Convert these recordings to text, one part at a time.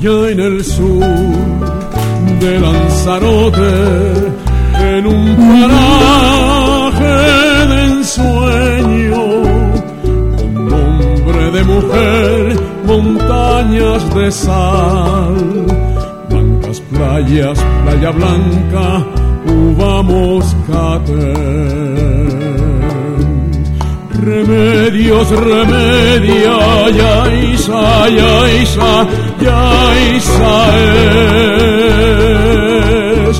Allá en el sur de Lanzarote, en un paraje de ensueño, con nombre de mujer, montañas de sal, playas, playa blanca, uva moscatel. Remedios, remedia, ya isa, ya isa, ya isa es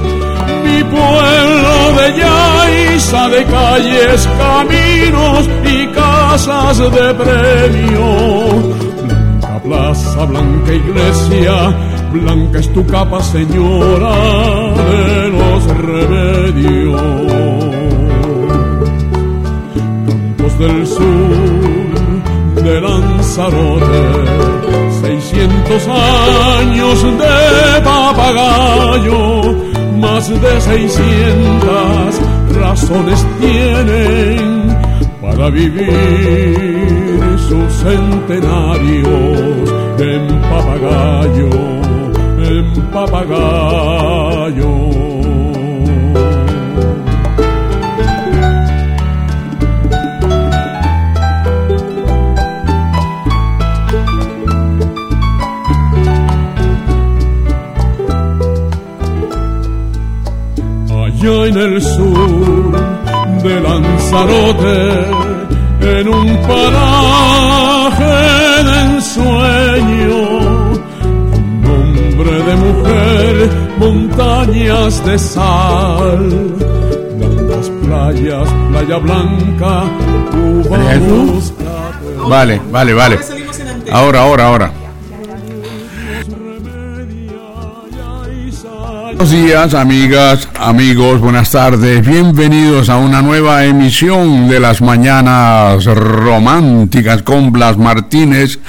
mi pueblo de Yaiza, de calles, caminos y casas de premio. Blanca plaza, blanca iglesia, blanca es tu capa, señora de los remedios. Campos del sur de Lanzarote, 600 años de papagayo, más de 600 razones tienen para vivir sus centenarios en papagayo, papagayo. Allá en el sur de Lanzarote, en un paraje mujer, montañas de sal, blancas playas, playa blanca, moscatel. Vale, vale, vale. Ahora, ahora, ahora. Buenos días, amigas, amigos, buenas tardes. Bienvenidos a una nueva emisión de las Mañanas Románticas con Blas Martínez.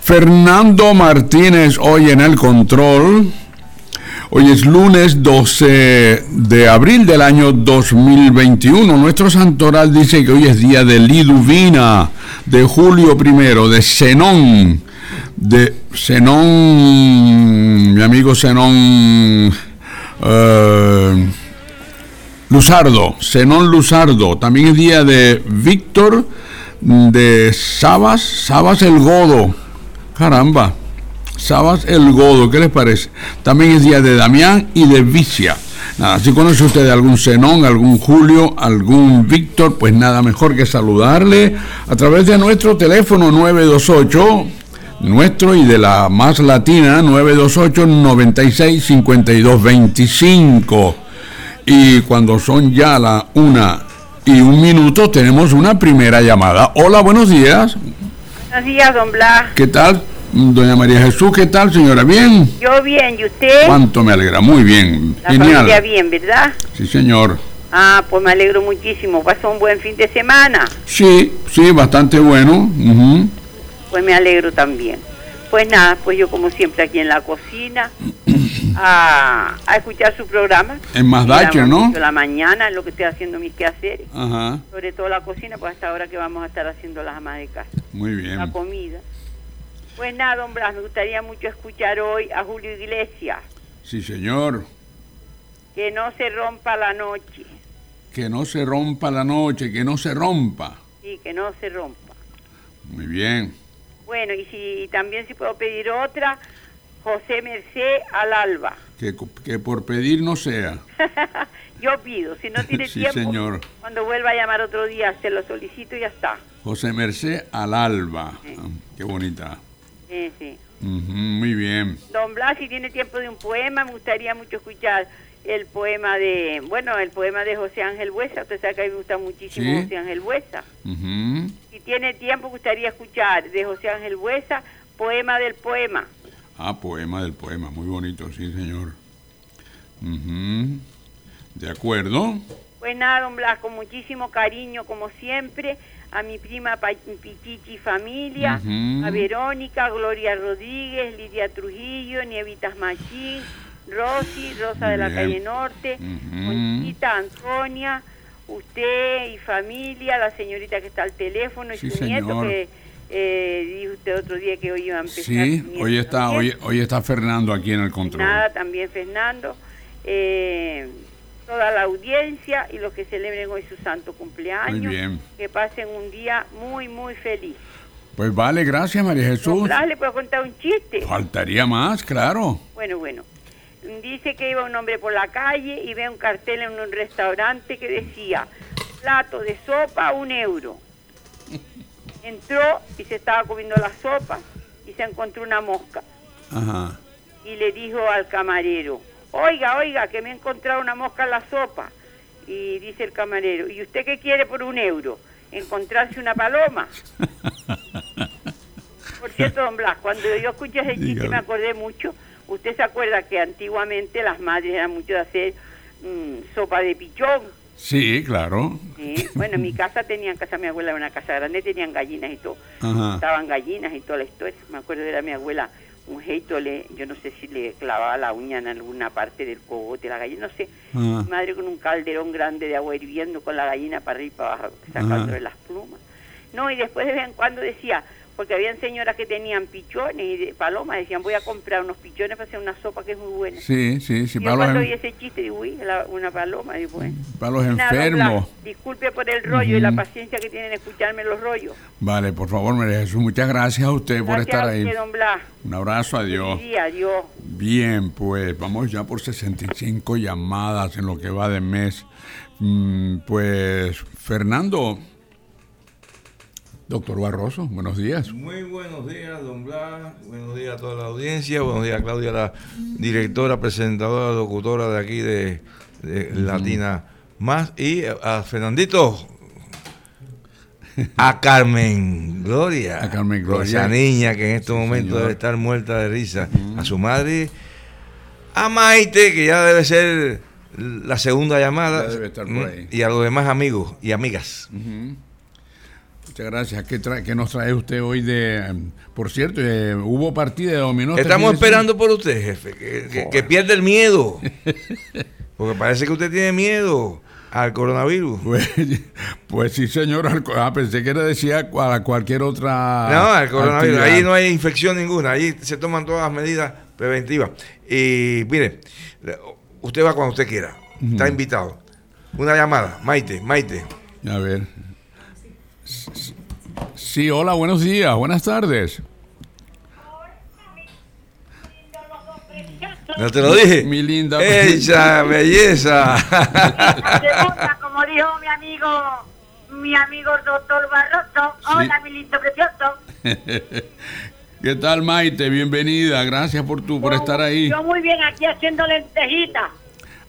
Fernando Martínez hoy en el control. Hoy es lunes 12 de abril del año 2021. Nuestro santoral dice que hoy es día de Liduvina, de Julio I, de Zenón, de Zenón, mi amigo Zenón eh, Luzardo, Zenón Luzardo. También es día de Víctor de Sabas, Sabas el Godo. Caramba. Sabas el Godo, ¿qué les parece? También es día de Damián y de Vicia. Nada, si conoce usted algún Zenón, algún Julio, algún Víctor, pues nada mejor que saludarle a través de nuestro teléfono 928, nuestro y de la más latina, 928 96 52 25. Y cuando son ya la una y un minuto, tenemos una primera llamada. Hola, buenos días. Buenos días, don Blas. ¿Qué tal? Doña María Jesús, ¿qué tal, señora? ¿Bien? Yo bien, ¿y usted? ¿Cuánto me alegra? Muy bien. La familia bien, ¿verdad? Sí, señor. Ah, pues me alegro muchísimo. Pasó un buen fin de semana. Sí, sí, bastante bueno. Pues me alegro también. Pues nada, pues yo como siempre aquí en la cocina a, a escuchar su programa. En Más la- Dacher, ¿no? La mañana, en lo que estoy haciendo mis quehaceres. Ajá, Sobre todo la cocina, pues hasta ahora que vamos a estar haciendo las amas de casa. muy La bien. comida. Pues nada, don Blas, me gustaría mucho escuchar hoy a Julio Iglesias. Sí, señor. Que no se rompa la noche. Que no se rompa la noche, que no se rompa. Sí, que no se rompa. Muy bien. Bueno, y si también si puedo pedir otra, José Merced al alba. Que, que por pedir no sea. Yo pido, si no tiene Sí, tiempo, señor. cuando vuelva a llamar otro día, se lo solicito y ya está. José Merced al alba. Sí. Ah, Qué bonita. Sí, sí. Muy bien. Don Blas, si tiene tiempo de un poema, me gustaría mucho escuchar el poema de, bueno, el poema de José Ángel Buesa. Usted sabe que a mí me gusta muchísimo Sí. José Ángel Buesa. Ujú. Si tiene tiempo, gustaría escuchar de José Ángel Buesa, poema del poema. Ah, poema del poema. Muy bonito, sí, señor. Ujú. De acuerdo. Pues nada, don Blas, con muchísimo cariño, como siempre, a mi prima Pa- Pichichi familia, a Verónica, Gloria Rodríguez, Lidia Trujillo, Nievitas Machín, Rosy, Rosa de la Bien. calle Norte, Ujú. Conchita, Antonia, usted y familia, la señorita que está al teléfono y su nieto que eh, dijo usted otro día que hoy iba a empezar. Sí, hoy está, también. hoy, hoy está Fernando aquí en el control. Nada, también Fernando, eh, toda la audiencia y los que celebren hoy su santo cumpleaños. Muy bien. Que pasen un día muy, muy feliz. Pues vale, gracias María Jesús. Blas, ¿Le puedo contar un chiste? Faltaría más, claro. Bueno, bueno. Dice que iba un hombre por la calle y ve un cartel en un restaurante que decía, plato de sopa, un euro. Entró y se estaba comiendo la sopa y se encontró una mosca. Ajá. y le dijo al camarero, oiga, oiga, que me he encontrado una mosca en la sopa. Y dice el camarero, ¿y usted qué quiere por un euro? ¿Encontrarse una paloma? Por cierto, don Blas, cuando yo escuché ese chiste me acordé mucho. Usted se acuerda que antiguamente las madres eran mucho de hacer mm, sopa de pichón. Sí, claro. ¿sí? Bueno, en mi casa tenían, casa de mi abuela era una casa grande, tenían gallinas y todo. Ajá. Estaban gallinas y toda la historia. Me acuerdo de mi abuela, un jeito, le, yo no sé si le clavaba la uña en alguna parte del cogote, la gallina, no sé. Ajá. Mi madre con un calderón grande de agua hirviendo con la gallina para arriba y para abajo, sacándole las plumas. No, y después de vez en cuando decía, porque habían señoras que tenían pichones y de palomas, decían, voy a comprar unos pichones para hacer una sopa que es muy buena. Sí, sí, sí, y yo cuando los, oí en- ese chiste, digo, uy, la- una paloma, digo, bueno. para los Nada, enfermos. Disculpe por el rollo y la paciencia que tienen en escucharme los rollos. Vale, por favor, María Jesús, muchas gracias a usted por estar a ahí. usted, don Blas. Un abrazo, adiós. Día, adiós. Bien, pues vamos ya por 65 llamadas en lo que va de mes. Mm, pues, Fernando, doctor Barroso, buenos días. Muy buenos días, don Blas. Buenos días a toda la audiencia. Buenos días, Claudia, la directora, presentadora, locutora de aquí de, de Latina Más. Y a Fernandito. A Carmen Gloria. A Carmen Gloria. Esa niña que en este Sí, momento señor. debe estar muerta de risa. A su madre. A Maite, que ya debe ser la segunda llamada. Ya debe estar por ahí. Y a los demás amigos y amigas. Muchas gracias. ¿Qué, qué nos trae usted hoy de... Por cierto, eh, hubo partida de dominó. este Estamos esperando por usted, jefe, que, que- que pierda el miedo. Porque parece que usted tiene miedo al coronavirus. Pues, pues sí, señor. al- Ah, pensé que le decía a cualquier otra. No, al coronavirus. actividad. Ahí no hay infección ninguna. Ahí se toman todas las medidas preventivas. Y mire, usted va cuando usted quiera. Está invitado. Una llamada. Maite, Maite. A ver. Sí, hola, buenos días, buenas tardes. ¿No te lo dije? Mi linda. ¡Esa belleza! Segunda, como dijo mi amigo, mi amigo el doctor Barroso. Hola, mi lindo precioso. ¿Qué tal, Maite? Bienvenida. Gracias por tu, por estar ahí. Yo muy bien aquí haciendo lentejitas.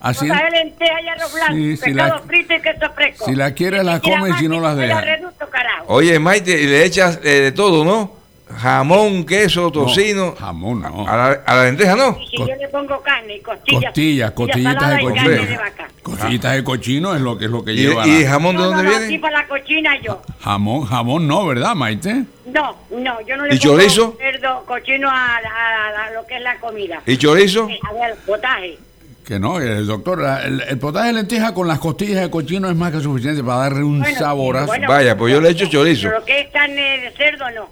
Así, Cosas de lentejas y arroz blanco, Sí, si pescado la- frito y queso fresco. si la quieres, la Si quiere come y si no, las me deja. la reducto, carajo. Oye, Maite, y le echas eh, de todo, ¿no? Jamón, queso, no, tocino. jamón, no. A la, a la lenteja, ¿no? Y si cos- yo le pongo carne y costillas. Costillas, costillitas de cochino. de vaca. Costillitas de cochino es lo que es lo que ¿Y, lleva. y la- jamón de No, no, dónde no, viene? para la cochina yo. Jamón, jamón no, ¿verdad, Maite? No, no, yo no le ¿Y pongo chorizo? cerdo, cochino a, a- a lo que es la comida. ¿Y chorizo? A ver, potaje. Que no, el doctor, la- el, el potaje de lenteja con las costillas de cochino es más que suficiente para darle un Bueno, saborazo. bueno, Vaya, pues yo le echo chorizo. Pero que es carne de cerdo, no.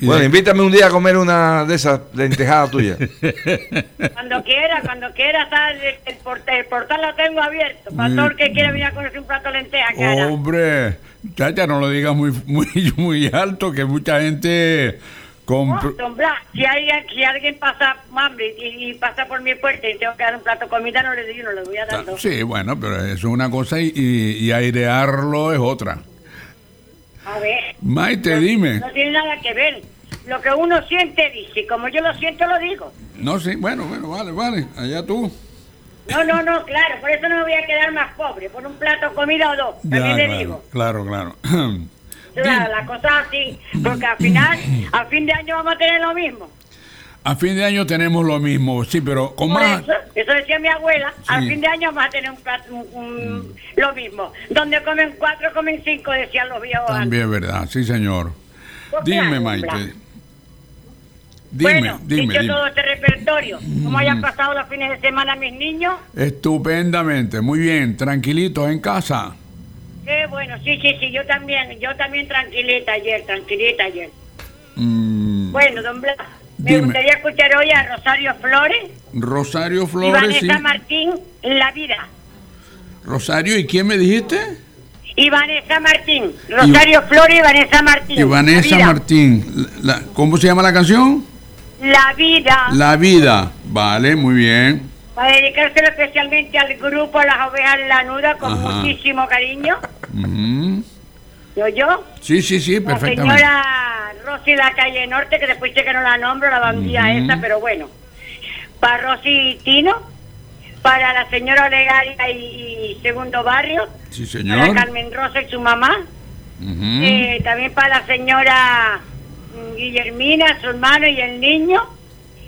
Bueno, invítame un día a comer una de esas lentejadas tuyas. Cuando quiera, cuando quiera, está el, el portal, el portal lo tengo abierto. El que quiera venir a conocer un plato de lenteja, cara. Hombre, chacha, no lo digas muy, muy, muy alto, que mucha gente Oh, si alguien, si alguien pasa hambre y, y pasa por mi puerta y tengo que dar un plato de comida, no le digo, no le voy a dar dos. Sí, bueno, pero eso es una cosa y, y- y airearlo es otra. A ver. Maite, dime. No tiene nada que ver. Lo que uno siente, dice. Como yo lo siento, lo digo. No, sí, bueno, bueno, vale, vale, allá tú. No, no, no, claro. Por eso no me voy a quedar más pobre. Por un plato de comida o dos. Ya, También le claro, digo. claro, claro. La, la cosa así. Porque al final, a fin de año vamos a tener lo mismo. A fin de año tenemos lo mismo, sí, pero con Por más... eso, eso decía mi abuela, al Sí. fin de año vamos a tener un plato, un- un- lo mismo. Donde comen cuatro, comen cinco, decían los viejos. También es verdad, sí, señor. Pues Dime, Maite. Dime, bueno, dime, dicho dime. todo este repertorio, ¿cómo hayan pasado los fines de semana mis niños? Estupendamente, muy bien, tranquilitos en casa. Qué bueno, sí, sí, sí, yo también, yo también tranquilita ayer, tranquilita ayer. Mm, Bueno, don Blas, me Dime. gustaría escuchar hoy a Rosario Flores Rosario y Flores, sí. Vanessa Martín, La Vida. Rosario, ¿y quién me dijiste? Y Vanessa Martín, Rosario Flores y Vanessa Martín. Y Vanessa La. Martín. La- ¿Cómo se llama la canción? La Vida. La vida. Vale, muy bien. Para dedicárselo especialmente al grupo Las Ovejas Lanudas con Ajá. muchísimo cariño. Yo, yo. Sí, sí, sí, La perfectamente. señora Rosy La Calle Norte, que después sé que no la nombro, la bandía esa, pero bueno. Para Rosy Tino, para la señora Olegaria y, y Segundo Barrio, Sí, para señor. Carmen Rosa y su mamá, eh, también para la señora Guillermina, su hermano y el niño,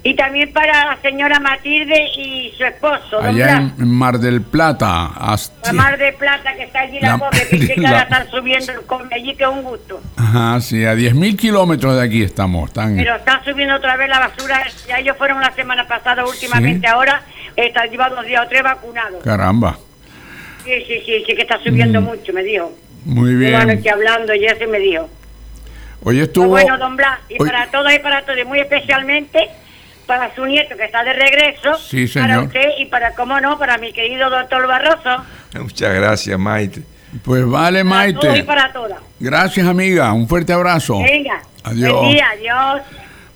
y también para la señora Matilde y su esposo, don Allá Blas. en, Mar del Plata. hasta- La Mar de Plata que está allí, la, La- pobre, que dice que la- ahora están subiendo el allí, que es un gusto. Ajá, sí, a 10.000 kilómetros de aquí estamos. Están, Pero están subiendo otra vez la basura. Ya ellos fueron la semana pasada, últimamente Sí. ahora están llevando dos días o tres vacunados. Caramba. Sí, sí, sí, sí que está subiendo Mm. mucho, me dijo. Muy bien. anoche hablando y ese me dijo. Hoy Pues estuvo. bueno, don Blas, y hoy- para todos y para todos, y muy especialmente para su nieto que está de regreso, Sí, para señor. usted y para, cómo no, para mi querido doctor Barroso. Muchas gracias, Maite. Pues vale, Para todos y Maite. para todas. Gracias, amiga. Un fuerte abrazo. Venga. Adiós. Buen día, adiós.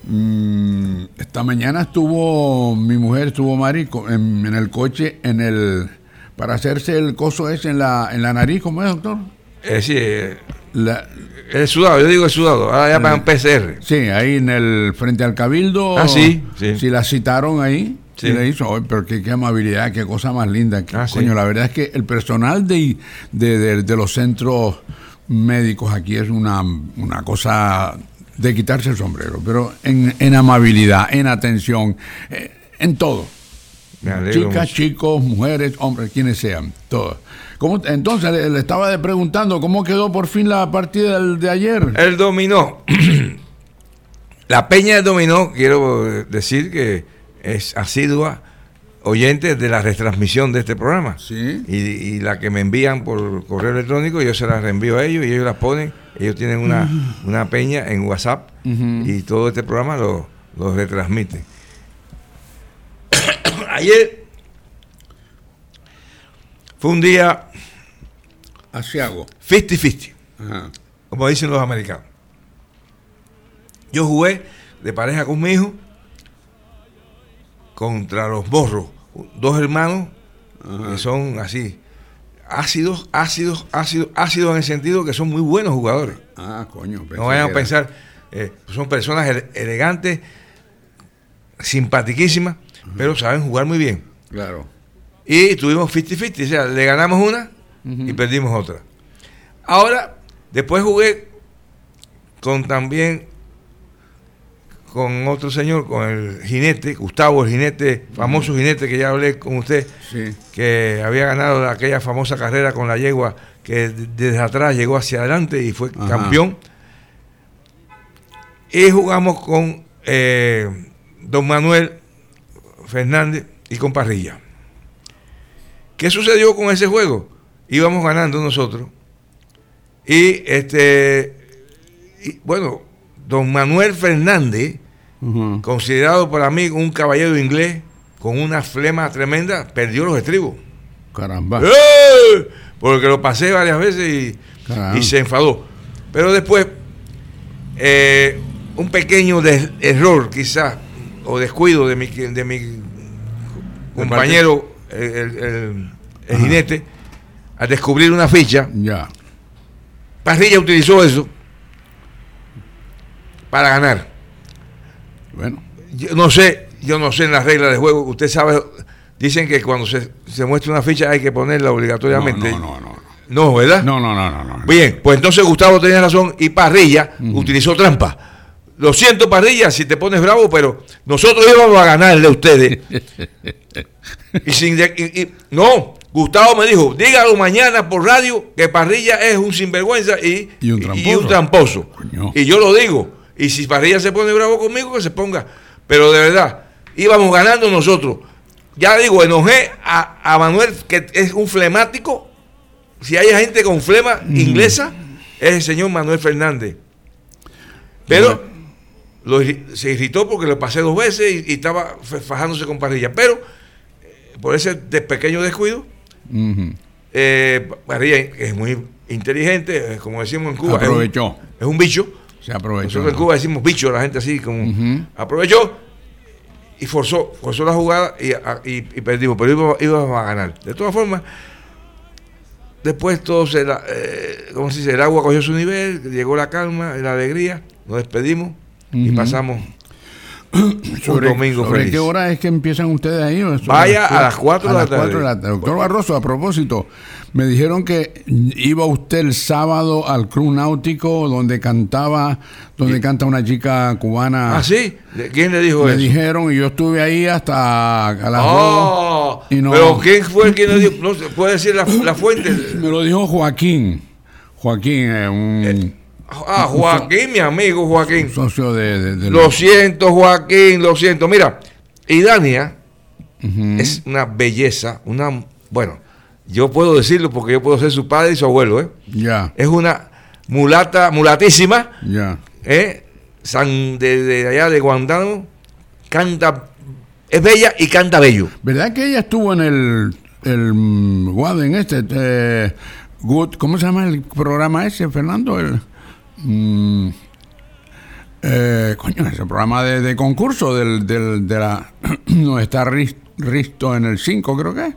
Mm, esta mañana estuvo mi mujer, estuvo Mari en, en el coche, en el para hacerse el coso ese en la, en la nariz, ¿cómo es, doctor? Eh, sí, eh, La- el sudado, yo digo el sudado, ahora ya para un PCR. sí, ahí en el frente al cabildo. Ah, sí, sí. Si la citaron ahí, Sí. sí. le hizo, pero qué, qué amabilidad, qué cosa más linda. que- Ah, sí. coño, la verdad es que el personal de, de, de- de los centros médicos aquí es una, una cosa de quitarse el sombrero, pero en, en amabilidad, en atención, eh, en todo. Chicas, mucho. chicos, mujeres, hombres, quienes sean, todos. ¿Cómo, entonces le, estaba preguntando cómo quedó por fin la partida del- de ayer. El dominó. La Peña del Dominó, quiero eh, decir que es asidua oyente de la retransmisión de este programa. Sí. Y, y la que me envían por correo electrónico, yo se las reenvío a ellos y ellos las ponen. Ellos tienen una, una peña en WhatsApp y todo este programa lo, lo retransmiten. Ayer fue un día Asiago. 50-50 Ajá. como dicen los americanos. Yo jugué de pareja con mi hijo contra los morros, dos hermanos que son así, ácidos, ácidos, ácidos, ácidos en el sentido que son muy buenos jugadores. Ah, coño. No vayan a pensar, eh, son personas ele- elegantes, simpatiquísimas, pero saben jugar muy bien. Claro. Y tuvimos 50-50, o sea, le ganamos una y perdimos otra. Ahora, después jugué con también con otro señor, con el jinete, Gustavo, el jinete, famoso jinete que ya hablé con usted, Sí. que había ganado aquella famosa carrera con la yegua, que desde atrás llegó hacia adelante y fue Ajá. campeón. Y jugamos con eh, don Manuel Fernández y con Parrilla. ¿Qué sucedió con ese juego? Íbamos ganando nosotros. Y este, y, bueno, don Manuel Fernández, considerado para mí un caballero inglés con una flema tremenda, perdió los estribos. Caramba. ¡Eh! Porque lo pasé varias veces y, se enfadó. Pero después, eh, un pequeño error quizás, o descuido de mi, de mi compañero, el, jinete, al descubrir una ficha, Ya. Parrilla utilizó eso para ganar. Bueno. Yo no sé, yo no sé en las reglas de juego, usted sabe, dicen que cuando se, se muestra una ficha hay que ponerla No, obligatoriamente. no, no, no. No, ¿verdad? No, no, no, no. no. Bien, pues entonces Gustavo tenía razón y Parrilla utilizó trampa. Lo siento, Parrilla, si te pones bravo, pero nosotros íbamos a ganarle a ustedes. y sin de- y- y- no, Gustavo me dijo, dígalo mañana por radio que Parrilla es un sinvergüenza y, Y un y tramposo. un tramposo. Coño. Y yo lo digo. Y si Parrilla se pone bravo conmigo, que se ponga. Pero de verdad, íbamos ganando nosotros. Ya digo, enojé a, a Manuel, que es un flemático. Si hay gente con flema inglesa, es el señor Manuel Fernández. Pero lo se irritó porque lo pasé dos veces y, y estaba fa- fajándose con Parrilla. Pero eh, por ese de- pequeño descuido, Ujú. eh, Parrilla es muy inteligente, eh, como decimos en Cuba. es un- Aprovechó. Es un, bicho. Se aprovechó. Nosotros en. Cuba decimos bicho, la gente así, como aprovechó y forzó, forzó la jugada y, a- y- y perdimos, pero íbamos, íbamos a ganar. De todas formas, después todo se la, eh, ¿cómo se dice? El agua cogió su nivel, llegó la calma, la alegría, nos despedimos y pasamos Sobre, un domingo sobre qué hora es que empiezan ustedes ahí? ¿O sobre Vaya a las cuatro a de la las cuatro tarde. Doctor Barroso, a propósito, me dijeron que iba usted el sábado al Club Náutico donde cantaba, donde canta una chica cubana. Ah, sí, ¿De- ¿quién le dijo Me eso? dijeron y yo estuve ahí hasta a las Oh, dos. y no- pero ¿quién fue el que le dijo? No puede decir la, la fuente. Me lo dijo Joaquín. Joaquín, eh, un Ah, Joaquín, mi amigo Joaquín. socio de, de- de- Lo siento, Joaquín, lo siento. Mira, y Dania Ujú. es una belleza, una. Bueno, yo puedo decirlo porque yo puedo ser su padre y su abuelo, ¿eh? Ya, Es una mulata, mulatísima, ya. ¿eh? San, de, de allá de Guantánamo, canta. Es bella y canta bello. ¿Verdad que ella estuvo en el, el mm, este? eh, Good, ¿Cómo se llama el programa ese, Fernando? El, mm, eh, coño, ese programa de, de concurso del, del, de la... no está Ris- Risto en el 5, creo que es.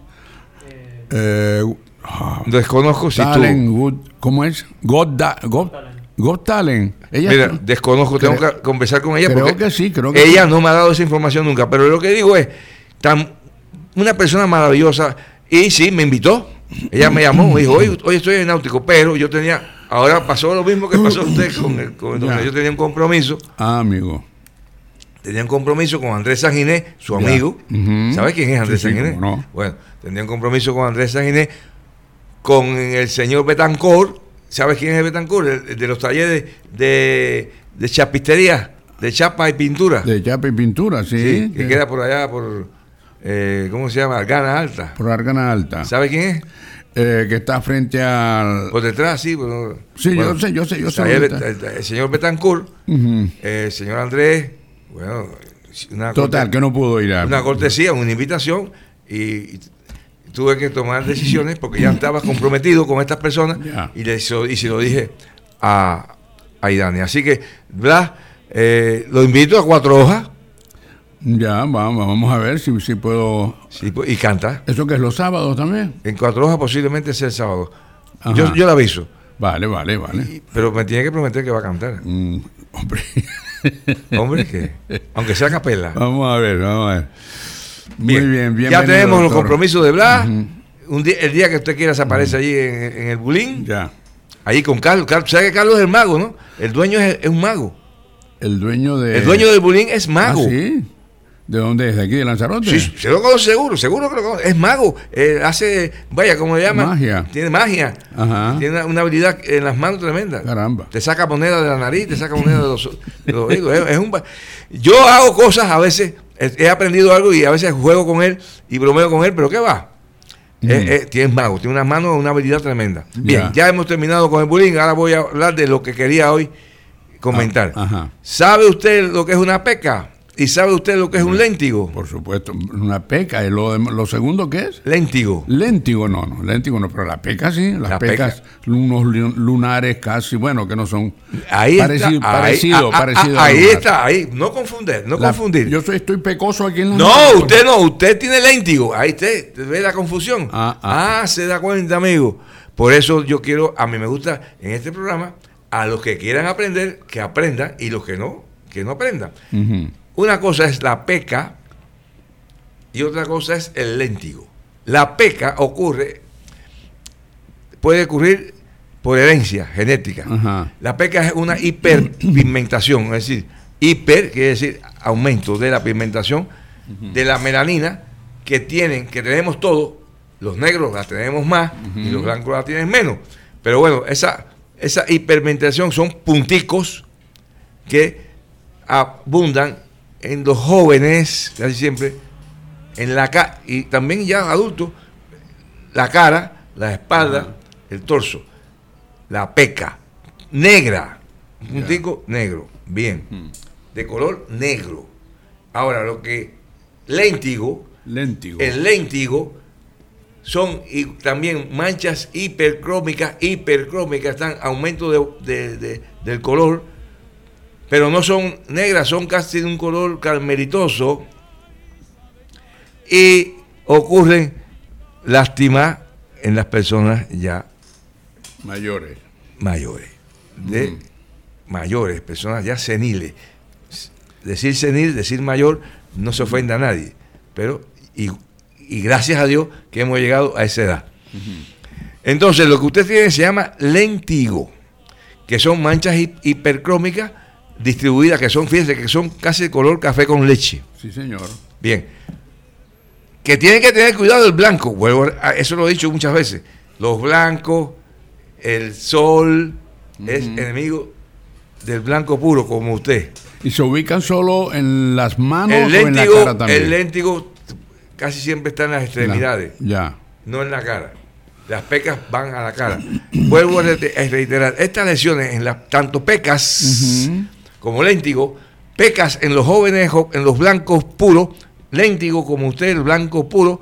Eh, ah, Desconozco si Talent, tú. Good, ¿cómo es? God, Da- God, God Talent. Ella Mira, desconozco, tengo que conversar con ella creo porque que sí, creo que ella sí. no me ha dado esa información nunca. Pero lo que digo es, tan, una persona maravillosa y sí, me invitó. Ella me llamó, me dijo, hoy, hoy estoy en náutico, pero yo tenía, ahora pasó lo mismo que pasó usted con el, con el- yo tenía un compromiso, Ah, amigo. tenía un compromiso con Andrés Sanginés, su amigo. Ujú. ¿Sabe quién es Andrés Sí, sí, Sanginés? cómo no. Bueno, tenía un compromiso con Andrés Sanginés, con el señor Betancourt. ¿Sabes quién es Betancourt? El, el de los talleres de, de chapistería, de chapa y pintura. De chapa y pintura, sí. Sí, que de- queda por allá, por, eh, ¿cómo se llama? Gana Alta. Por Argana Alta. ¿Sabe quién es? Eh, que está frente al. Por detrás, sí. bueno, Sí, yo sé, yo sé, yo sé el, el señor Betancourt, eh, el señor Andrés, bueno, una Total, corte- que no pudo ir a. una cortesía, una invitación y, tuve que tomar decisiones porque ya estaba comprometido con estas personas Ya. y, le, hizo- y se lo dije a, a Idani. Así que, Blas, eh, lo invito a cuatro hojas Ya, vamos, vamos a ver si, si puedo. sí, pues, y canta. ¿Eso que es los sábados también? En cuatro hojas posiblemente sea el sábado. Ajá. Yo, yo le aviso, Vale, vale, vale. y- pero me tiene que prometer que va a cantar. Mm, hombre. Hombre, que aunque sea capela. vamos a ver, vamos a ver. Muy bien, bien. Ya tenemos los compromisos de Blas. Ujú. Un día, el día que usted quiera se aparece allí en, en el Bulín. Ya. Ahí con Carlos. Carlos ¿Sabe que Carlos es el mago, no? El dueño es, es un mago. El dueño de. El dueño del Bulín es mago. Ah, sí. ¿De dónde es? ¿De aquí, de Lanzarote? Sí, se lo conoce seguro, seguro que lo conoce. Es mago. Eh, hace, vaya, ¿cómo le llaman? Magia. Tiene magia. Ajá. Tiene una, habilidad en las manos tremenda. Caramba. Te saca moneda de la nariz, te saca moneda de los, de los oídos. Es, es un, yo hago cosas a veces, he, he aprendido algo y a veces juego con él y bromeo con él, pero ¿qué va? Mm. Eh, eh, tiene mago, tiene unas manos, una habilidad tremenda. Bien, Ya. ya hemos terminado con el bullying, ahora voy a hablar de lo que quería hoy comentar. Ah, ajá. ¿Sabe usted lo que es una peca? ¿Y sabe usted lo que es un léntigo? Por supuesto, una peca. ¿Y lo, lo segundo qué es? Léntigo. Léntigo no, no, léntigo no, pero la peca sí, las La pecas, unos lu- lunares casi, bueno, que no son Ahí parecido, está. ahí- parecido, ah, ah, parecido ah, ahí está, ahí. No confundir, no La- confundir. Yo soy, estoy pecoso aquí en la No, usted no, usted tiene léntigo. Ahí usted ve la confusión. Ah, Ah, ah. se da cuenta, amigo. Por eso yo quiero, a mí me gusta en este programa, a los que quieran aprender, que aprendan, y los que no, que no aprendan. Ujú. Una cosa es la peca y otra cosa es el léntigo. La peca ocurre, puede ocurrir por herencia genética. Ajá. La peca es una hiperpigmentación, es decir, hiper quiere decir aumento de la pigmentación de la melanina que tienen, que tenemos todos, los negros la tenemos más y los blancos la tienen menos. Pero bueno, esa, esa hiperpigmentación son punticos que abundan en los jóvenes, casi siempre, en la cara, y también ya adultos, la cara, la espalda, el torso, la peca, negra, un puntico negro, bien, de color negro. Ahora, lo que léntigo, Léntigo. el léntigo son y también manchas hipercrómicas, hipercrómicas, están aumento de- de- de- del color, pero no son negras, son casi de un color carmelitoso y ocurren lástima en las personas ya Mayores. mayores, de Mm. mayores, personas ya seniles. Decir senil, decir mayor, no se ofende a nadie, pero y, y gracias a Dios que hemos llegado a esa edad. Entonces, lo que usted tiene se llama lentigo, que son manchas hi- hipercrómicas distribuidas, que son, fíjense, que son casi de color café con leche. Sí, señor. Bien. Que tienen que tener cuidado el blanco. Vuelvo a- eso lo he dicho muchas veces. Los blancos, el sol, es enemigo del blanco puro, como usted. ¿Y se ubican solo en las manos El o en la léntigo, cara también? el léntigo casi siempre está en las extremidades, Ya. no en la cara. Las pecas van a la cara. Vuelvo a re- a reiterar, estas lesiones, en las, tanto pecas. Como léntigo, pecas en los jóvenes, en los blancos puros, léntigo como usted, el blanco puro,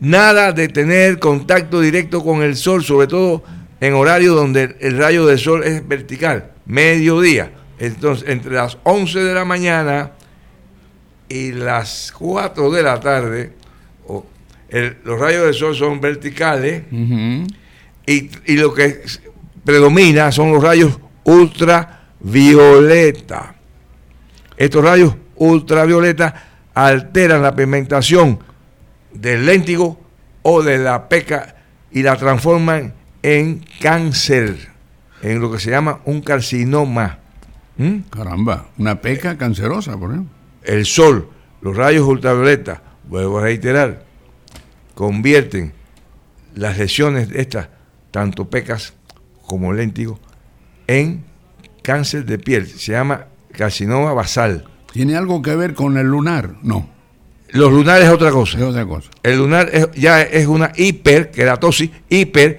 nada de tener contacto directo con el sol, sobre todo en horario donde el, rayo del sol es vertical, mediodía. Entonces, entre las 11 de la mañana y las 4 de la tarde, el- los rayos del sol son verticales y, y lo que predomina son los rayos ultravioleta. Estos rayos ultravioleta alteran la pigmentación del léntigo o de la peca y la transforman en cáncer, en lo que se llama un carcinoma. ¿Mm? Caramba, una peca cancerosa, por ejemplo. El sol, los rayos ultravioleta, vuelvo a reiterar, convierten las lesiones estas, tanto pecas como léntigo, en cáncer de piel. Se llama carcinoma basal. ¿Tiene algo que ver con el lunar? No, Los lunares es otra es cosa. otra cosa. El lunar es- ya es una hiperkeratosis, hiper,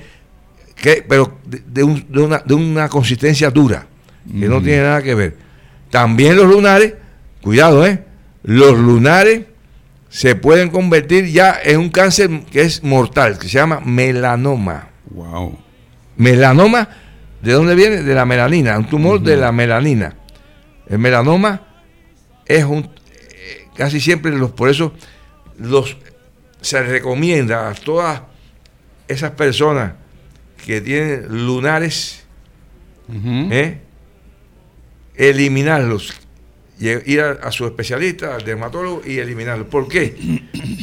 que, pero de, de un- de una, de una consistencia dura, que no tiene nada que ver. También los lunares, cuidado, ¿eh? Los lunares se pueden convertir ya en un cáncer que es mortal, que se llama melanoma. Wow. Melanoma, ¿de dónde viene? De la melanina, un tumor de la melanina. El melanoma es un eh, casi siempre los por eso los se recomienda a todas esas personas que tienen lunares. ¿eh? eliminarlos ir a, a su especialista, al dermatólogo y eliminarlos. ¿Por qué?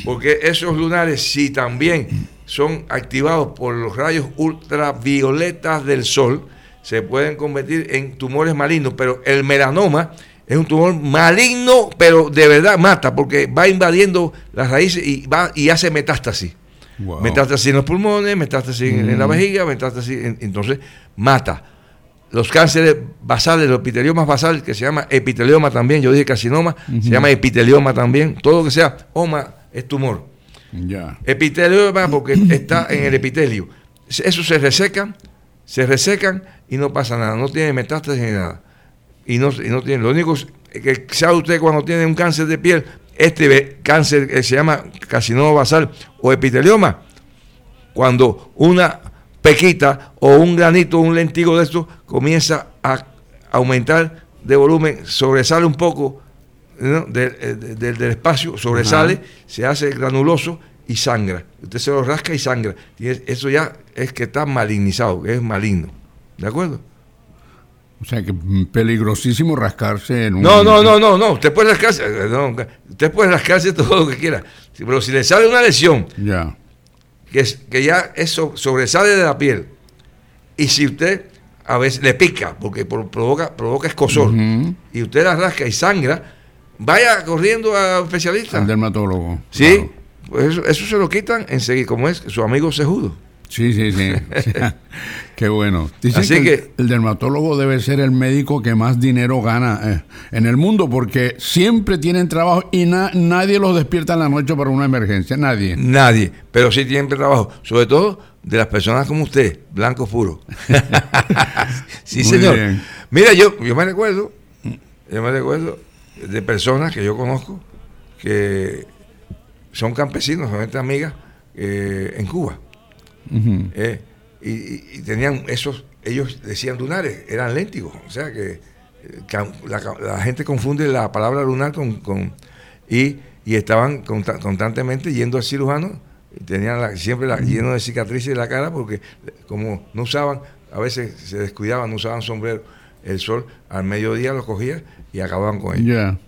Porque esos lunares, si también son activados por los rayos ultravioletas del sol, se pueden convertir en tumores malignos. Pero el melanoma es un tumor maligno, pero de verdad mata, porque va invadiendo las raíces y, va, y hace metástasis. Wow. Metástasis en los pulmones, metástasis en, en la vejiga, metástasis, en- entonces mata. Los cánceres basales, los epiteliomas basales, que se llama epitelioma también, yo dije carcinoma, se llama epitelioma también, todo lo que sea oma es tumor. Ya. Epitelioma porque está en el epitelio. Eso se resecan, se resecan y no pasa nada, no tiene metástasis ni nada. Y no, y no tiene, lo único que sabe usted cuando tiene un cáncer de piel, este cáncer que se llama carcinoma basal o epitelioma, cuando una pequita o un granito, un lentigo de esto comienza a aumentar de volumen, sobresale un poco ¿no? del, eh, de- del- del espacio, sobresale, se hace granuloso y sangra. Usted se lo rasca y sangra. Y es- eso ya es que está malignizado, que es maligno. ¿De acuerdo? O sea que peligrosísimo rascarse en un... No, no, no, no, no. Usted puede rascarse, eh, no, usted puede rascarse todo lo que quiera. Pero si le sale una lesión Ya. que, es, que ya eso sobresale de la piel, y si usted a veces le pica, porque por- provoca, provoca escosor, y usted la rasca y sangra, vaya corriendo al especialista. Al dermatólogo. Sí, claro. pues eso, eso se lo quitan enseguida, como es su amigo cejudo. Sí, sí, sí. Qué bueno. Dicen Así que, el- que- el, dermatólogo debe ser el médico que más dinero gana eh, en el mundo porque siempre tienen trabajo y na- nadie los despierta en la noche para una emergencia. Nadie. Nadie, pero sí siempre trabajo, sobre todo de las personas como usted, blancos puros. sí, Muy señor. bien. Mira, yo, yo me recuerdo, yo me recuerdo de personas que yo conozco que son campesinos, son estas amigas eh, en Cuba. Eh, y, tenían esos, ellos decían lunares, eran léntigos. O sea que eh, la, la gente confunde la palabra lunar con. con- y, y estaban constantemente yendo al cirujano, y tenían la- siempre la, lleno de cicatrices en la cara porque, como no usaban, a veces se descuidaban, no usaban sombrero, el sol al mediodía los cogía y acababan con ellos. Ya.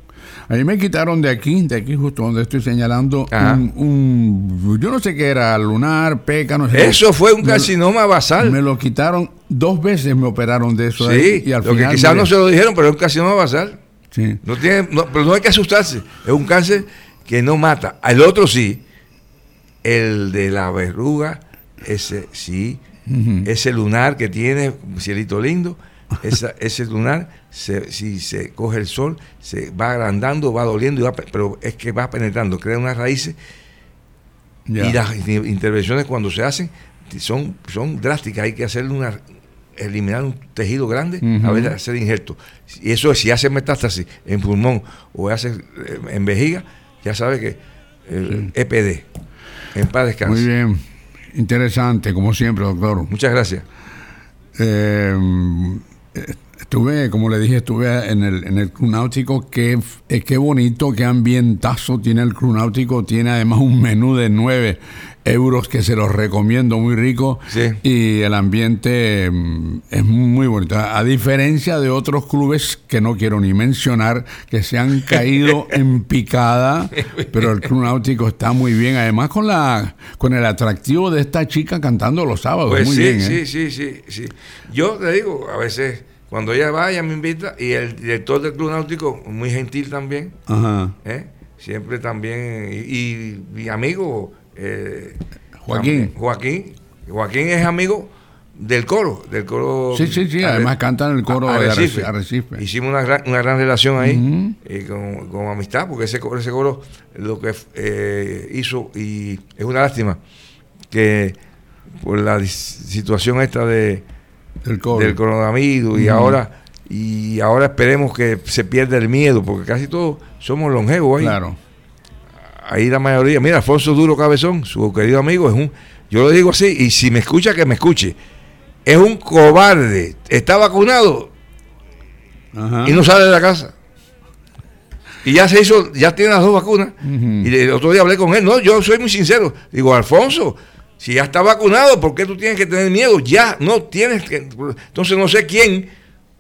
A mí me quitaron de aquí, de aquí justo donde estoy señalando, un, un- yo no sé qué era, lunar, peca, no sé. qué. Eso fue un Me- carcinoma basal. Me lo quitaron, dos veces me operaron de eso. ahí, sí, y al lo que final, quizás mire, no se lo dijeron, pero es un carcinoma basal. sí. No tiene, no, pero no hay que asustarse. Es un cáncer que no mata. El otro sí. El de la verruga, ese sí. Ese lunar que tiene, cielito lindo, esa- ese lunar, se- si se coge el sol, se va agrandando, va doliendo, y va pe- pero es que va penetrando, crea unas raíces ya. y las in- intervenciones cuando se hacen son, son drásticas. Hay que hacerle una eliminar un tejido grande, a Ujú. ver, hacer injerto. Y eso si hace metástasis en pulmón o hace eh, en vejiga, ya sabe que el EPD. En paz descanse. Muy bien. Interesante, como siempre, doctor. Muchas gracias. Eh, estuve, como le dije, estuve en el, en el Club Náutico. Qué, eh, qué bonito, qué ambientazo tiene el Club Náutico. Tiene además un menú de 9 euros que se los recomiendo, muy rico. Sí. Y el ambiente mm, es muy bonito. A, a diferencia de otros clubes que no quiero ni mencionar, que se han caído en picada, pero el Club Náutico está muy bien. Además, con, la, con el atractivo de esta chica cantando los sábados. Pues muy sí, bien, ¿eh? sí, sí, sí, sí. Yo te digo, a veces cuando ella vaya me invita y el director del Club Náutico, muy gentil también, Ajá. ¿eh? siempre también, y, mi amigo eh, Joaquín. Joaquín. Joaquín es amigo del coro, del coro. Sí, sí, sí, además cantan el coro de Arrecife. Arrecife. Arrecife. Hicimos una gran, una gran relación ahí, eh, con, con amistad, porque ese coro, ese coro lo que eh, hizo, y es una lástima que por la situación esta de, Del coronavirus y ahora y ahora esperemos que se pierda el miedo, porque casi todos somos longevos ahí. Claro. Ahí la mayoría, mira, Alfonso Duro Cabezón, su querido amigo, es un, yo lo digo así, y si me escucha, que me escuche. Es un cobarde. Está vacunado Ajá. y no sale de la casa. Y ya se hizo, ya tiene las dos vacunas. Y el otro día hablé con él. No, yo soy muy sincero. Digo, Alfonso, si ya está vacunado, ¿por qué tú tienes que tener miedo? Ya, no tienes que. Entonces no sé quién,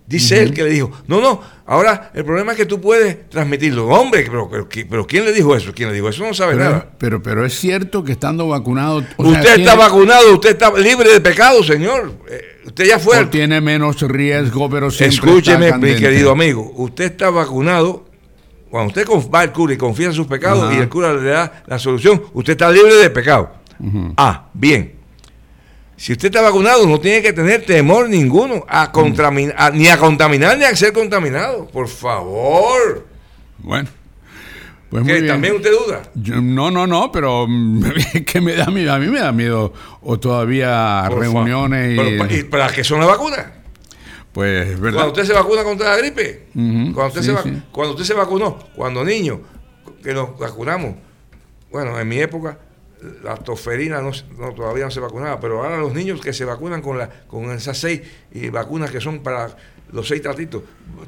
dice él, que le dijo, no, no, ahora el problema es que tú puedes transmitirlo. Hombre, pero, pero, pero ¿quién le dijo eso? ¿Quién le dijo eso? No sabe Pero, nada. pero, pero es cierto que estando vacunado. sea, usted tiene- está vacunado, usted está libre de pecado, señor. Eh, usted ya fue. o tiene menos riesgo, pero siempre. Escúcheme, está mi querido amigo. Usted está vacunado. Cuando usted va al cura y confiesa sus pecados Ajá. y el cura le da la solución, usted está libre de pecado. Ah, bien. Si usted está vacunado, no tiene que tener temor ninguno a ni a contaminar ni a ser contaminado. Por favor. Bueno. Pues muy bien. también usted duda. Yo- no, no, no, pero que me da miedo. A mí me da miedo. O todavía Por reuniones y. Pero, ¿y ¿Para qué son las vacunas? pues, ¿verdad? Cuando usted se vacuna contra la gripe, cuando, usted sí, se va- sí. cuando usted se vacunó, cuando niño, que nos vacunamos, bueno, en mi época la toferina no, no, todavía no se vacunaba, pero ahora los niños que se vacunan con, la, con esas seis y vacunas que son para los seis tratitos,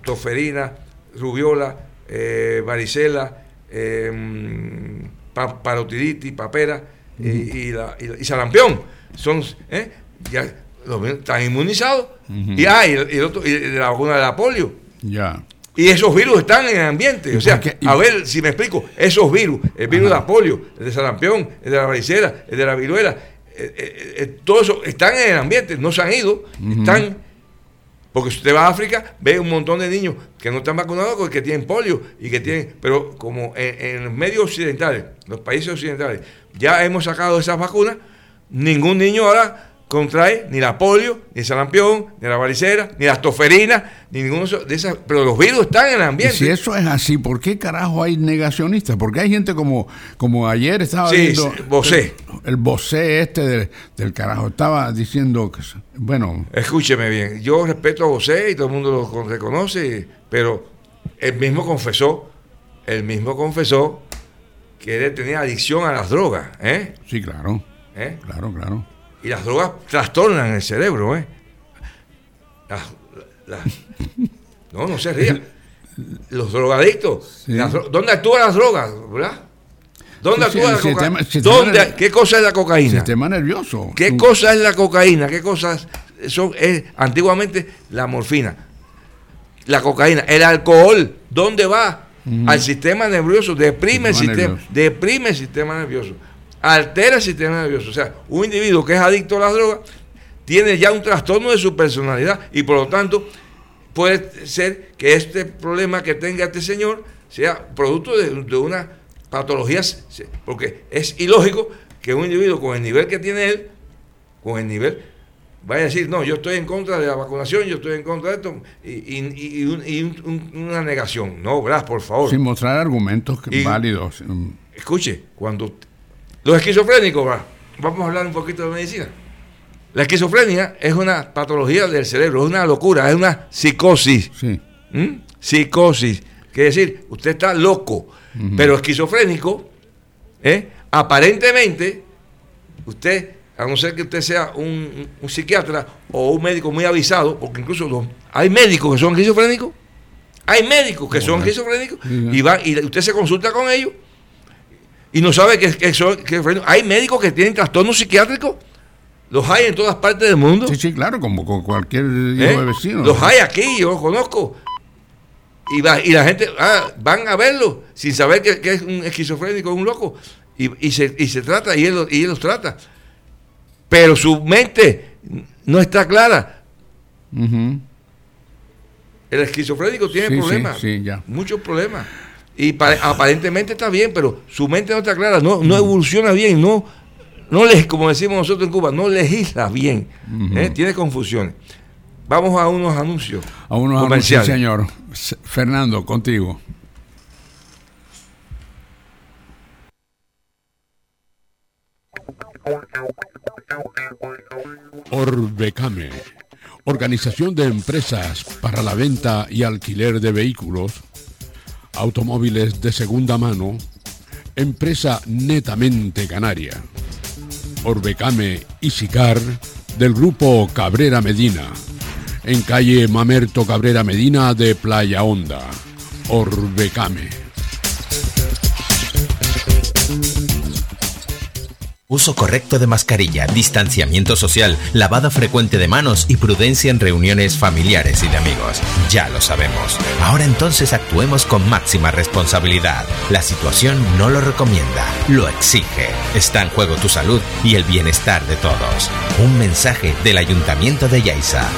toferina, rubiola, eh, varicela, eh, pa- parotiditis, papera y, y la- y y sarampión, son, ¿eh? ya los están inmunizados. Y, ah, y, el- y el otro- y la vacuna de la polio. Ya. Y esos virus están en el ambiente. O ¿Y sea, a ver si me explico. Esos virus, el virus de la polio, el de sarampión, el de la varicela, el de la viruela, eh, eh, eh, todo eso están en el ambiente, no se han ido, están. Porque si usted va a África, ve un montón de niños que no están vacunados porque tienen polio y que tienen. Pero como en, en los medios occidentales, los países occidentales, ya hemos sacado esas vacunas, ningún niño ahora contrae ni la polio, ni el sarampión, ni la varicela, ni la toferina, ni ninguno de esas. Pero los virus están en el ambiente. Y si eso es así, ¿por qué carajo hay negacionistas? Porque hay gente como, como ayer estaba Sí, viendo. sí. El, el Bosé este del, del carajo estaba diciendo que. Bueno, Escúcheme bien, yo respeto a José y todo el mundo lo con- reconoce, pero él mismo confesó, él mismo confesó que él tenía adicción a las drogas, ¿eh? sí, claro. ¿Eh? Claro, claro. Y las drogas trastornan el cerebro, ¿eh? Las- las- no, no se rían. Los drogadictos. Sí. las ¿Dónde actúan las drogas, verdad? ¿Dónde Sí, actúa la ¿Qué cosa es la cocaína? Sistema nervioso. ¿Qué Tú- cosa es la cocaína? ¿Qué cosas son? Es, antiguamente la morfina, la cocaína, el alcohol, ¿dónde va? Al sistema nervioso, deprime el sistema, nervioso. deprime el sistema nervioso, altera el sistema nervioso. O sea, un individuo que es adicto a las drogas tiene ya un trastorno de su personalidad y por lo tanto puede ser que este problema que tenga este señor sea producto de, de una patología, porque es ilógico que un individuo con el nivel que tiene él, con el nivel, vaya a decir, no, yo estoy en contra de la vacunación, yo estoy en contra de esto, y, y- y un- y un- un- una negación. No, Blas, por favor. Sin mostrar argumentos válidos. Escuche, cuando los esquizofrénicos, vamos a hablar un poquito de medicina. La esquizofrenia es una patología del cerebro, es una locura, es una psicosis. Sí. ¿Mm? Psicosis. Quiere decir, usted está loco, pero esquizofrénico, ¿eh? aparentemente, usted, a no ser que usted sea un, un psiquiatra o un médico muy avisado, porque incluso los- hay médicos que son esquizofrénicos, hay médicos que son esquizofrénicos, y, va, y usted se consulta con ellos y no sabe que, que son esquizofrénicos. Hay médicos que tienen trastornos psiquiátricos, los hay en todas partes del mundo. Sí, sí, claro, como con cualquier hijo ¿Eh? de vecino. Los hay aquí, yo los conozco. Y, va- y la gente ah, van a verlo sin saber que, que es un esquizofrénico, un loco. Y, y se, y se trata, y él, y él los trata. Pero su mente no está clara. El esquizofrénico tiene Sí, sí, problemas. sí, ya. Muchos problemas. Y pa- aparentemente está bien, pero su mente no está clara, no, no evoluciona bien, no, no le, como decimos nosotros en Cuba, no legisla bien. ¿eh? Tiene confusiones. Vamos a unos anuncios. A unos comerciales. anuncios, señor. Fernando, contigo. Orbecame, organización de empresas para la venta y alquiler de vehículos, automóviles de segunda mano, empresa netamente canaria. Orbecame y Sicar del grupo Cabrera Medina, en calle Mamerto Cabrera Medina de Playa Honda. Orbecame. Uso correcto de mascarilla, distanciamiento social, lavado frecuente de manos y prudencia en reuniones familiares y de amigos. Ya lo sabemos. Ahora entonces actuemos con máxima responsabilidad. La situación no lo recomienda, lo exige. Está en juego tu salud y el bienestar de todos. Un mensaje del Ayuntamiento de Yaiza.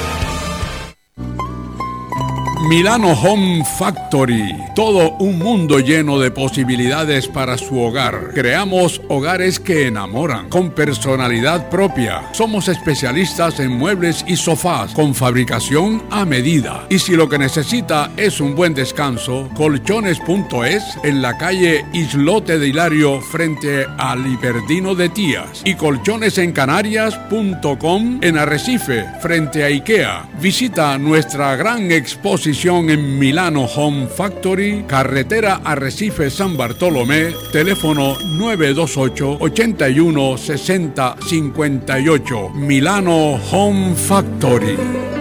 Milano Home Factory. Todo un mundo lleno de posibilidades para su hogar. Creamos hogares que enamoran, con personalidad propia. Somos especialistas en muebles y sofás, con fabricación a medida. Y si lo que necesita es un buen descanso, colchones.es en la calle Islote de Hilario frente al Liberdino de Tías. Y colchonesencanarias.com en Arrecife frente a Ikea. Visita nuestra gran exposición en Milano Home Factory, carretera Arrecife San Bartolomé, teléfono 928 81 60 58. Milano Home Factory.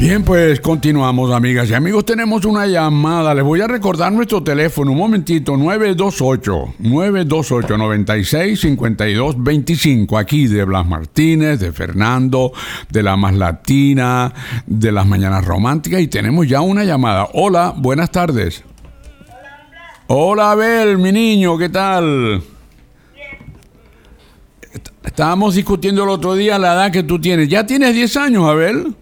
Bien, pues continuamos, amigas y amigos. Tenemos una llamada. Les voy a recordar nuestro teléfono. Un momentito, 928 928 96 52 25. Aquí de Blas Martínez, de Fernando, de la Más Latina, de las Mañanas Románticas. Y tenemos ya una llamada. Hola, buenas tardes. Hola, Abel, mi niño, ¿qué tal? Est- Estábamos discutiendo el otro día la edad que tú tienes. ¿Ya tienes 10 años, Abel?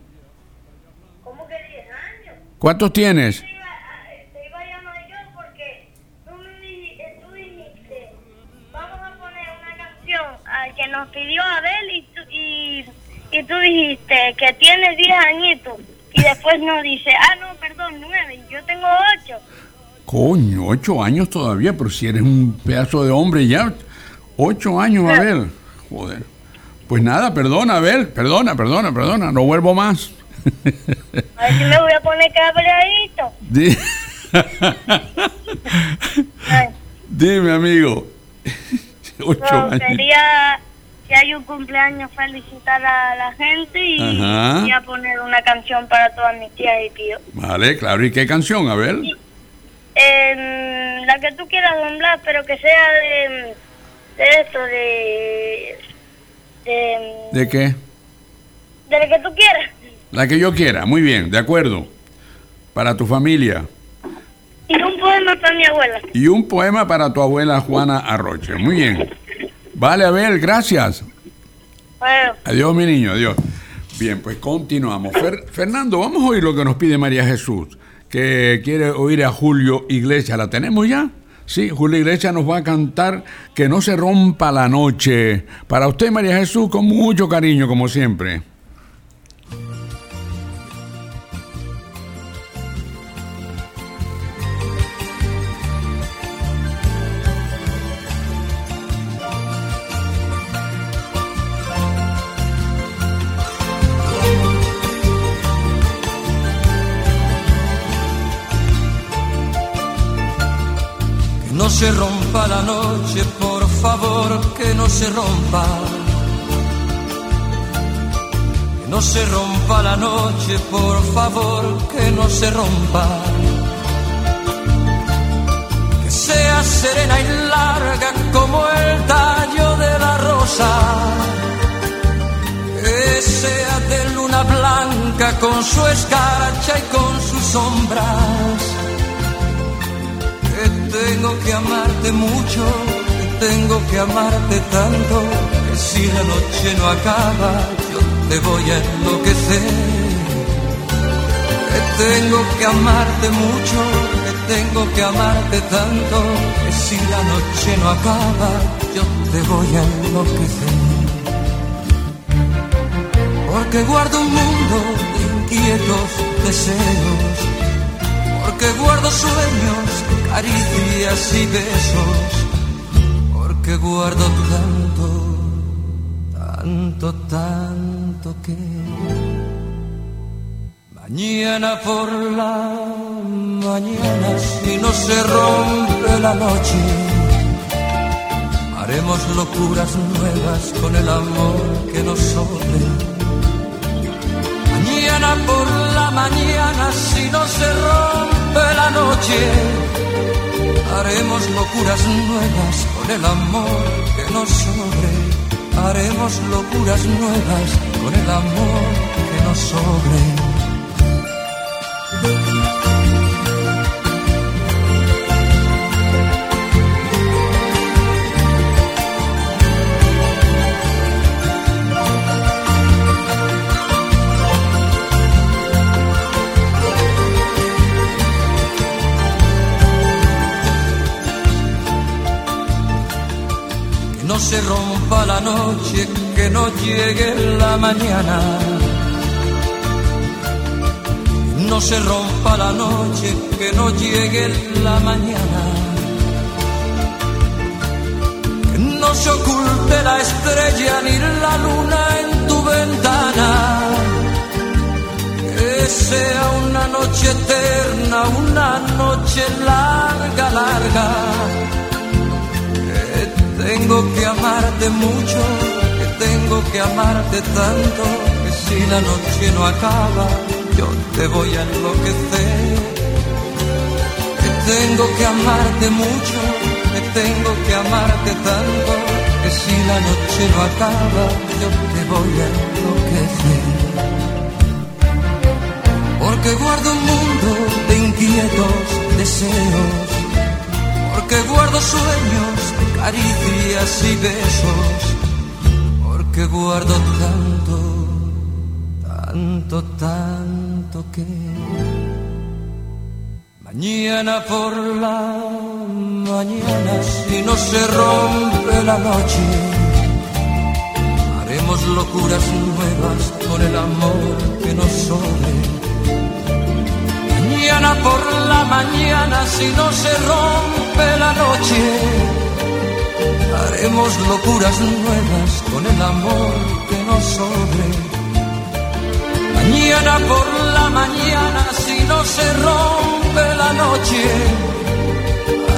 Canción al que nos pidió Abel y tú, y, y tú dijiste que tiene 10 añitos y después nos dice, ah, no, perdón, 9, yo tengo 8. Coño, ocho años todavía, pero si eres un pedazo de hombre ya. Ocho años, Abel. Joder. Pues nada, perdona, Abel. Perdona, perdona, perdona. No vuelvo más. A ver si me voy a poner cabreadito. Di- Dime, amigo. Ocho no, años. quería que hay un cumpleaños felicitar a la gente y voy a poner una canción para todas mis tías y tíos. Vale, claro. ¿Y qué canción, Abel? Em, la que tú quieras, Don Blas, pero que sea de, de esto, de, de, ¿De qué? de la que tú quieras. La que yo quiera. Muy bien, de acuerdo. Para tu familia. Y un poema para mi abuela. Y un poema para tu abuela Juana Arroche. Muy bien. Vale, Abel, gracias. Bueno, Adiós, mi niño, adiós. Bien, pues continuamos. Fer- Fernando, vamos a oír lo que nos pide María Jesús, que quiere oír a Julio Iglesias. ¿La tenemos ya? Sí, Julio Iglesias nos va a cantar Que no se rompa la noche. Para usted, María Jesús, con mucho cariño, como siempre. Se rompa la noche, por favor, que no se rompa. Que no se rompa la noche, por favor, que no se rompa. Que sea serena y larga como el tallo de la rosa. Que sea de luna blanca con su escarcha y con sus sombras que tengo que amarte mucho, que tengo que amarte tanto, que si la noche no acaba, yo te voy a enloquecer. Que tengo que amarte mucho, que tengo que amarte tanto, que si la noche no acaba, yo te voy a enloquecer. Porque guardo un mundo de inquietos deseos porque guardo sueños, caricias y besos, porque guardo tanto, tanto, tanto que mañana por la mañana, si no se rompe la noche, haremos locuras nuevas con el amor que nos sobre. Por la mañana, si no se rompe la noche, haremos locuras nuevas con el amor que nos sobre. Haremos locuras nuevas con el amor que nos sobre. No se rompa la noche, que no llegue la mañana. No se rompa la noche, que no llegue la mañana. Que no se oculte la estrella ni la luna en tu ventana. Que sea una noche eterna, una noche larga, larga. Tengo que amarte mucho, que tengo que amarte tanto, que si la noche no acaba, yo te voy a enloquecer. Que tengo que amarte mucho, que tengo que amarte tanto, que si la noche no acaba, yo te voy a enloquecer. Porque guardo un mundo de inquietos deseos porque guardo sueños, caricias y besos, porque guardo tanto, tanto, tanto que Mañana por la mañana, si no se rompe la noche, haremos locuras nuevas con el amor que nos sobre. Mañana por la mañana, si no se rompe la noche, haremos locuras nuevas con el amor que nos sobre. Mañana por la mañana, si no se rompe la noche,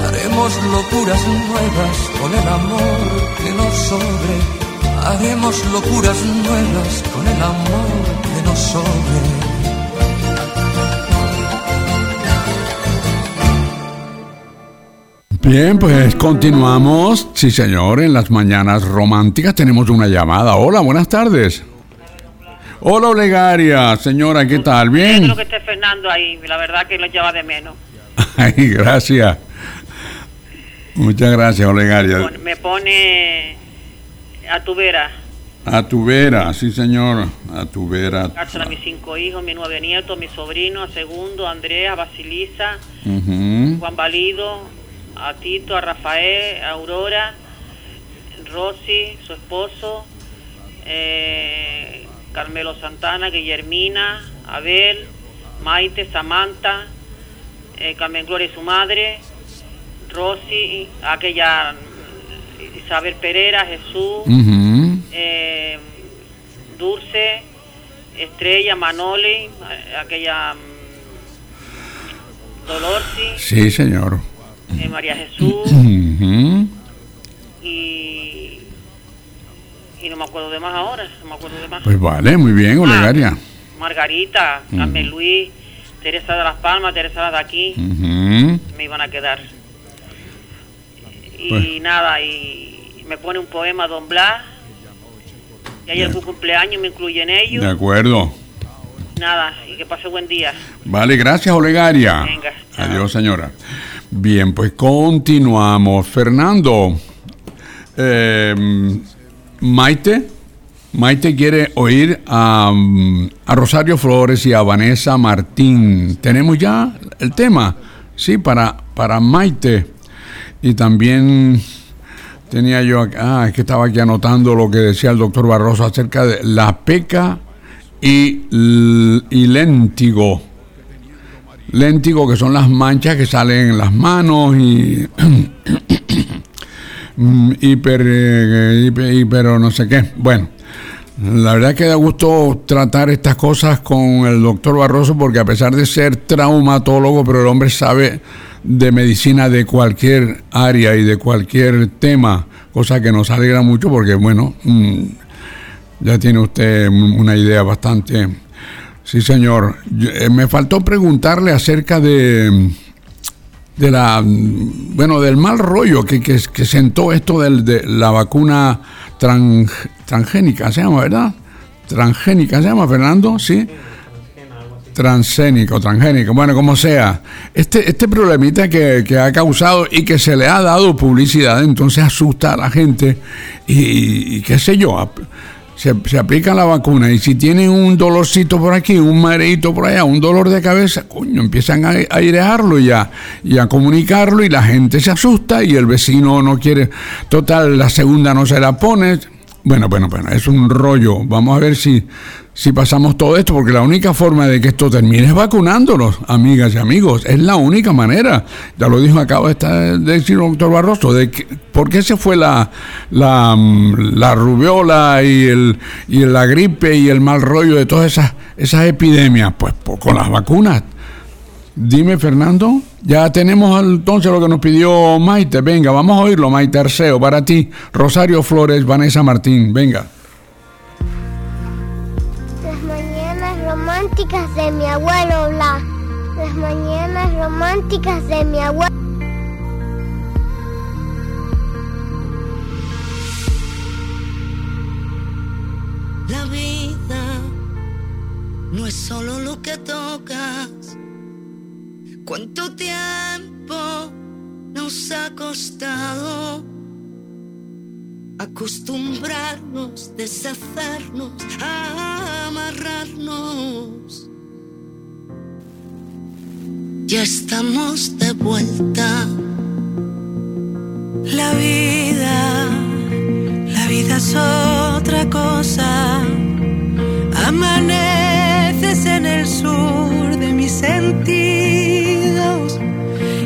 haremos locuras nuevas con el amor que nos sobre. Haremos locuras nuevas con el amor que nos sobre. Bien, pues continuamos. Sí, señor, en las mañanas románticas tenemos una llamada. Hola, buenas tardes. Hola, Olegaria. Señora, ¿qué tal? Bien. Creo que esté Fernando ahí, la verdad que lo lleva de menos. Ay, gracias. Muchas gracias, Olegaria. Me pone a tu vera, A tu vera, sí, señor. A tu vera. a mis cinco hijos, mis nueve nietos, mi sobrino, a Segundo, Andrea, Basilisa, Ujú. Juan Valido, a Tito, a Rafael, a Aurora, Rosy, su esposo, eh, Carmelo Santana, Guillermina, Abel, Maite, Samantha, eh, Carmen Gloria y su madre, Rosy, aquella Isabel Pereira, Jesús, eh, Dulce, Estrella, Manoli, aquella mm, Dolorsi, Sí, señor. Eh, María Jesús y, y no me acuerdo de más ahora, no me acuerdo de más. Pues vale, muy bien, Olegaria. Margarita, Carmen Luis, Teresa de las Palmas, Teresa de aquí, Ujú. me iban a quedar. Y Pues- nada, y me pone un poema Don Blas. Y ayer fue cumpleaños, me incluyen ellos. De acuerdo. Nada, y que pase buen día. Vale, gracias, Olegaria. Venga. Adiós, señora. Bien, pues continuamos. Fernando, eh, Maite, Maite quiere oír a, Rosario Flores y a Vanessa Martín. ¿Tenemos ya el tema? Sí, para, para Maite. Y también tenía yo, ah, es que estaba aquí anotando lo que decía el doctor Barroso acerca de la peca y, y léntigo. Léntigo, que son las manchas que salen en las manos y hiper, eh, hiper, hiper o no sé qué. Bueno, la verdad que da gusto tratar estas cosas con el doctor Barroso porque a pesar de ser traumatólogo, pero el hombre sabe de medicina de cualquier área y de cualquier tema, cosa que nos alegra mucho porque, bueno, mm, ya tiene usted una idea bastante... Sí, señor. Eh, me faltó preguntarle acerca de de la bueno del mal rollo que, que, que sentó esto del, de la vacuna tran- transgénica se llama verdad transgénica se llama Fernando sí. Transgénico transgénico. Bueno como sea. Este este problemita que, que ha causado y que se le ha dado publicidad entonces asusta a la gente y, y qué sé yo se, se aplica la vacuna y si tienen un dolorcito por aquí, un mareito por allá, un dolor de cabeza, coño, empiezan a, a airearlo y a, y a comunicarlo y la gente se asusta y el vecino no quiere, total, la segunda no se la pone. Bueno, bueno, bueno, es un rollo. Vamos a ver si, si pasamos todo esto, porque la única forma de que esto termine es vacunándonos, amigas y amigos. Es la única manera. Ya lo dijo, acabo de, estar- de decir el doctor Barroso, de que, ¿por qué se fue la, la, mm, la rubiola y, el, la gripe y el mal rollo de todas esas, esas epidemias? Pues, pues con las vacunas. Dime, Fernando, ya tenemos entonces lo que nos pidió Maite. Venga, vamos a oírlo, Maite Arceo, para ti. Rosario Flores, Vanessa Martín, venga. Románticas de mi abuelo Blas. Las mañanas románticas de mi abuelo. La vida no es solo lo que tocas. ¿Cuánto tiempo nos ha costado acostumbrarnos, deshacernos, amarrarnos? ya estamos de vuelta. La vida, la vida es otra cosa. Amaneces en el sur de mis sentidos.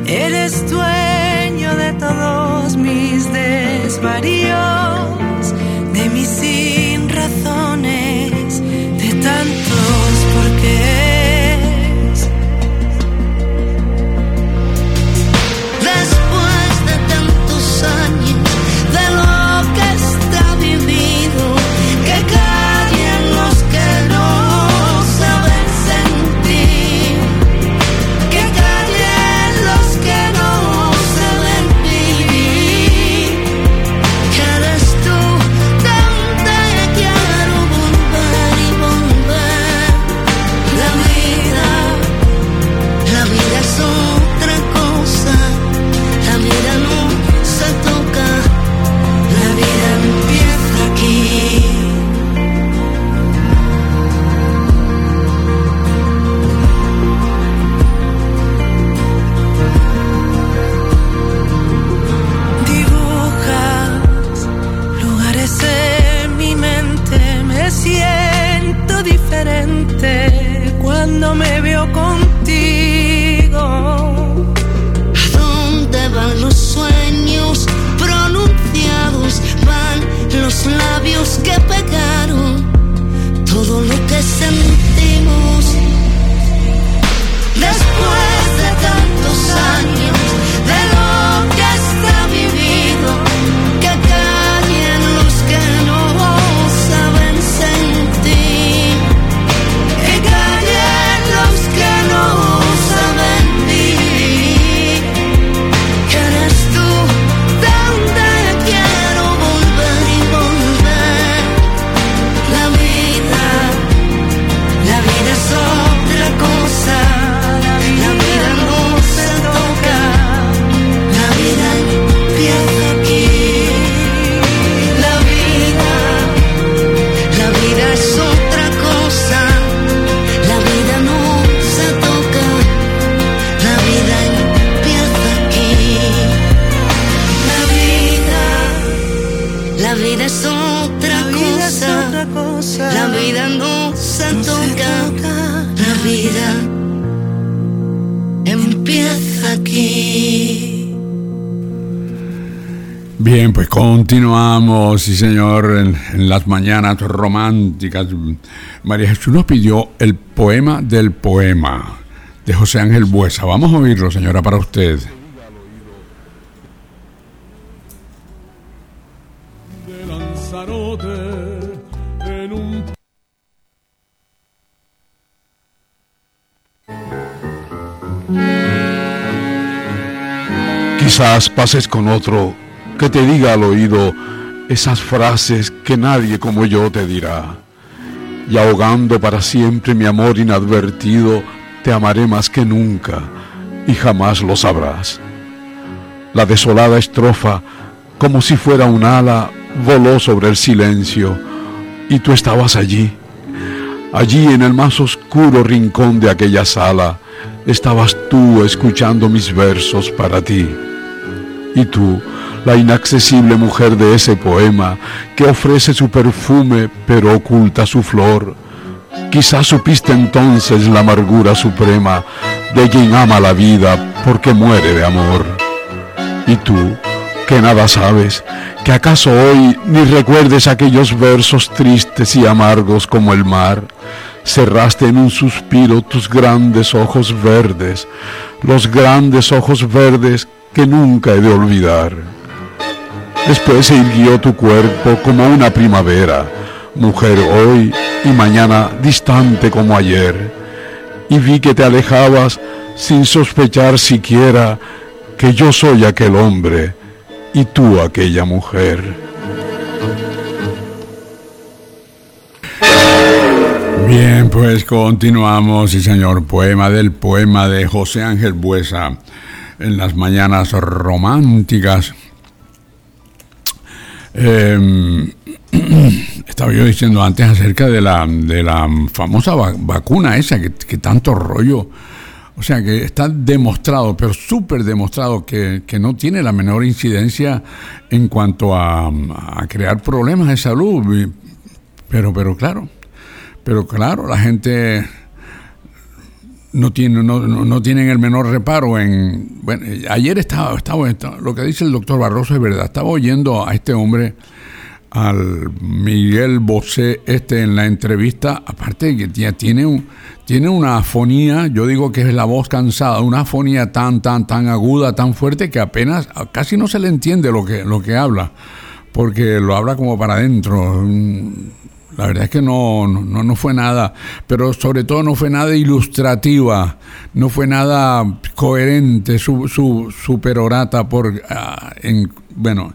Eres dueño de todos mis desvaríos, sí señor, en, en las mañanas románticas. María Jesús nos pidió el poema del poema de José Ángel Buesa. Vamos a oírlo, señora, para usted. de Lanzarote en un Quizás pases con otro que te diga al oído esas frases que nadie como yo te dirá. Y ahogando para siempre mi amor inadvertido, te amaré más que nunca y jamás lo sabrás. La desolada estrofa, como si fuera un ala, voló sobre el silencio y tú estabas allí. Allí en el más oscuro rincón de aquella sala, estabas tú escuchando mis versos para ti. Y tú, la inaccesible mujer de ese poema, que ofrece su perfume pero oculta su flor, quizás supiste entonces la amargura suprema de quien ama la vida porque muere de amor. Y tú, que nada sabes, que acaso hoy ni recuerdes aquellos versos tristes y amargos como el mar, cerraste en un suspiro tus grandes ojos verdes, los grandes ojos verdes que nunca he de olvidar. Después se irguió tu cuerpo como una primavera, mujer hoy y mañana distante como ayer, y vi que te alejabas sin sospechar siquiera que yo soy aquel hombre y tú aquella mujer. Bien, pues continuamos, sí señor, poema del poema de José Ángel Buesa en las mañanas románticas. Eh, estaba yo diciendo antes acerca de la, de la famosa va- vacuna esa que, que tanto rollo O sea que está demostrado, pero súper demostrado, que, que no tiene la menor incidencia en cuanto a, a crear problemas de salud. Pero, pero claro, pero claro, la gente no no, no, no tienen el menor reparo en... Bueno, ayer estaba, estaba, lo que dice el doctor Barroso es verdad, estaba oyendo a este hombre, al Miguel Bosé, este en la entrevista, aparte de que tiene, un, tiene una afonía, yo digo que es la voz cansada, una afonía tan, tan, tan aguda, tan fuerte que apenas, casi no se le entiende lo que, lo que habla, porque lo habla como para adentro. La verdad es que no, no, no fue nada, pero sobre todo no fue nada ilustrativa, no fue nada coherente su, su, su perorata por, ah, en, bueno,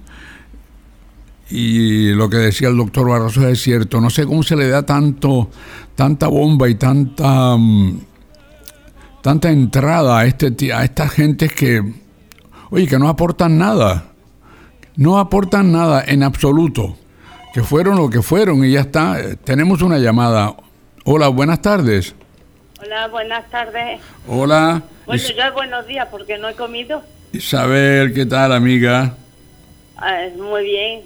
y lo que decía el doctor Barroso es cierto, no sé cómo se le da tanto, tanta bomba y tanta, mm, tanta entrada a, este, a estas gentes que, oye, que no aportan nada, no aportan nada en absoluto, que fueron lo que fueron y ya está. Eh, Tenemos una llamada. Hola, buenas tardes. Hola, buenas tardes. Hola, Bueno, Is- ya buenos días porque no he comido. Isabel, ¿qué tal, amiga? Ah, muy bien.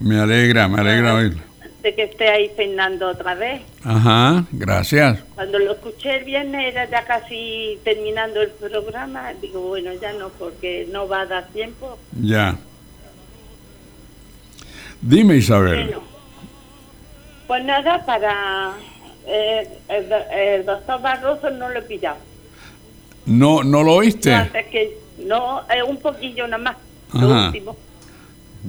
Me alegra, me alegra oír. De que esté ahí Fernando otra vez. Ajá, gracias. Cuando lo escuché el viernes era ya casi terminando el programa. Digo, bueno, ya no, porque no va a dar tiempo. Ya. Dime, Isabel. Bueno, pues nada, para eh, el, do- el doctor Barroso no lo he pillado. ¿No, no lo oíste? Antes que no, eh, un poquillo nada más. Lo último.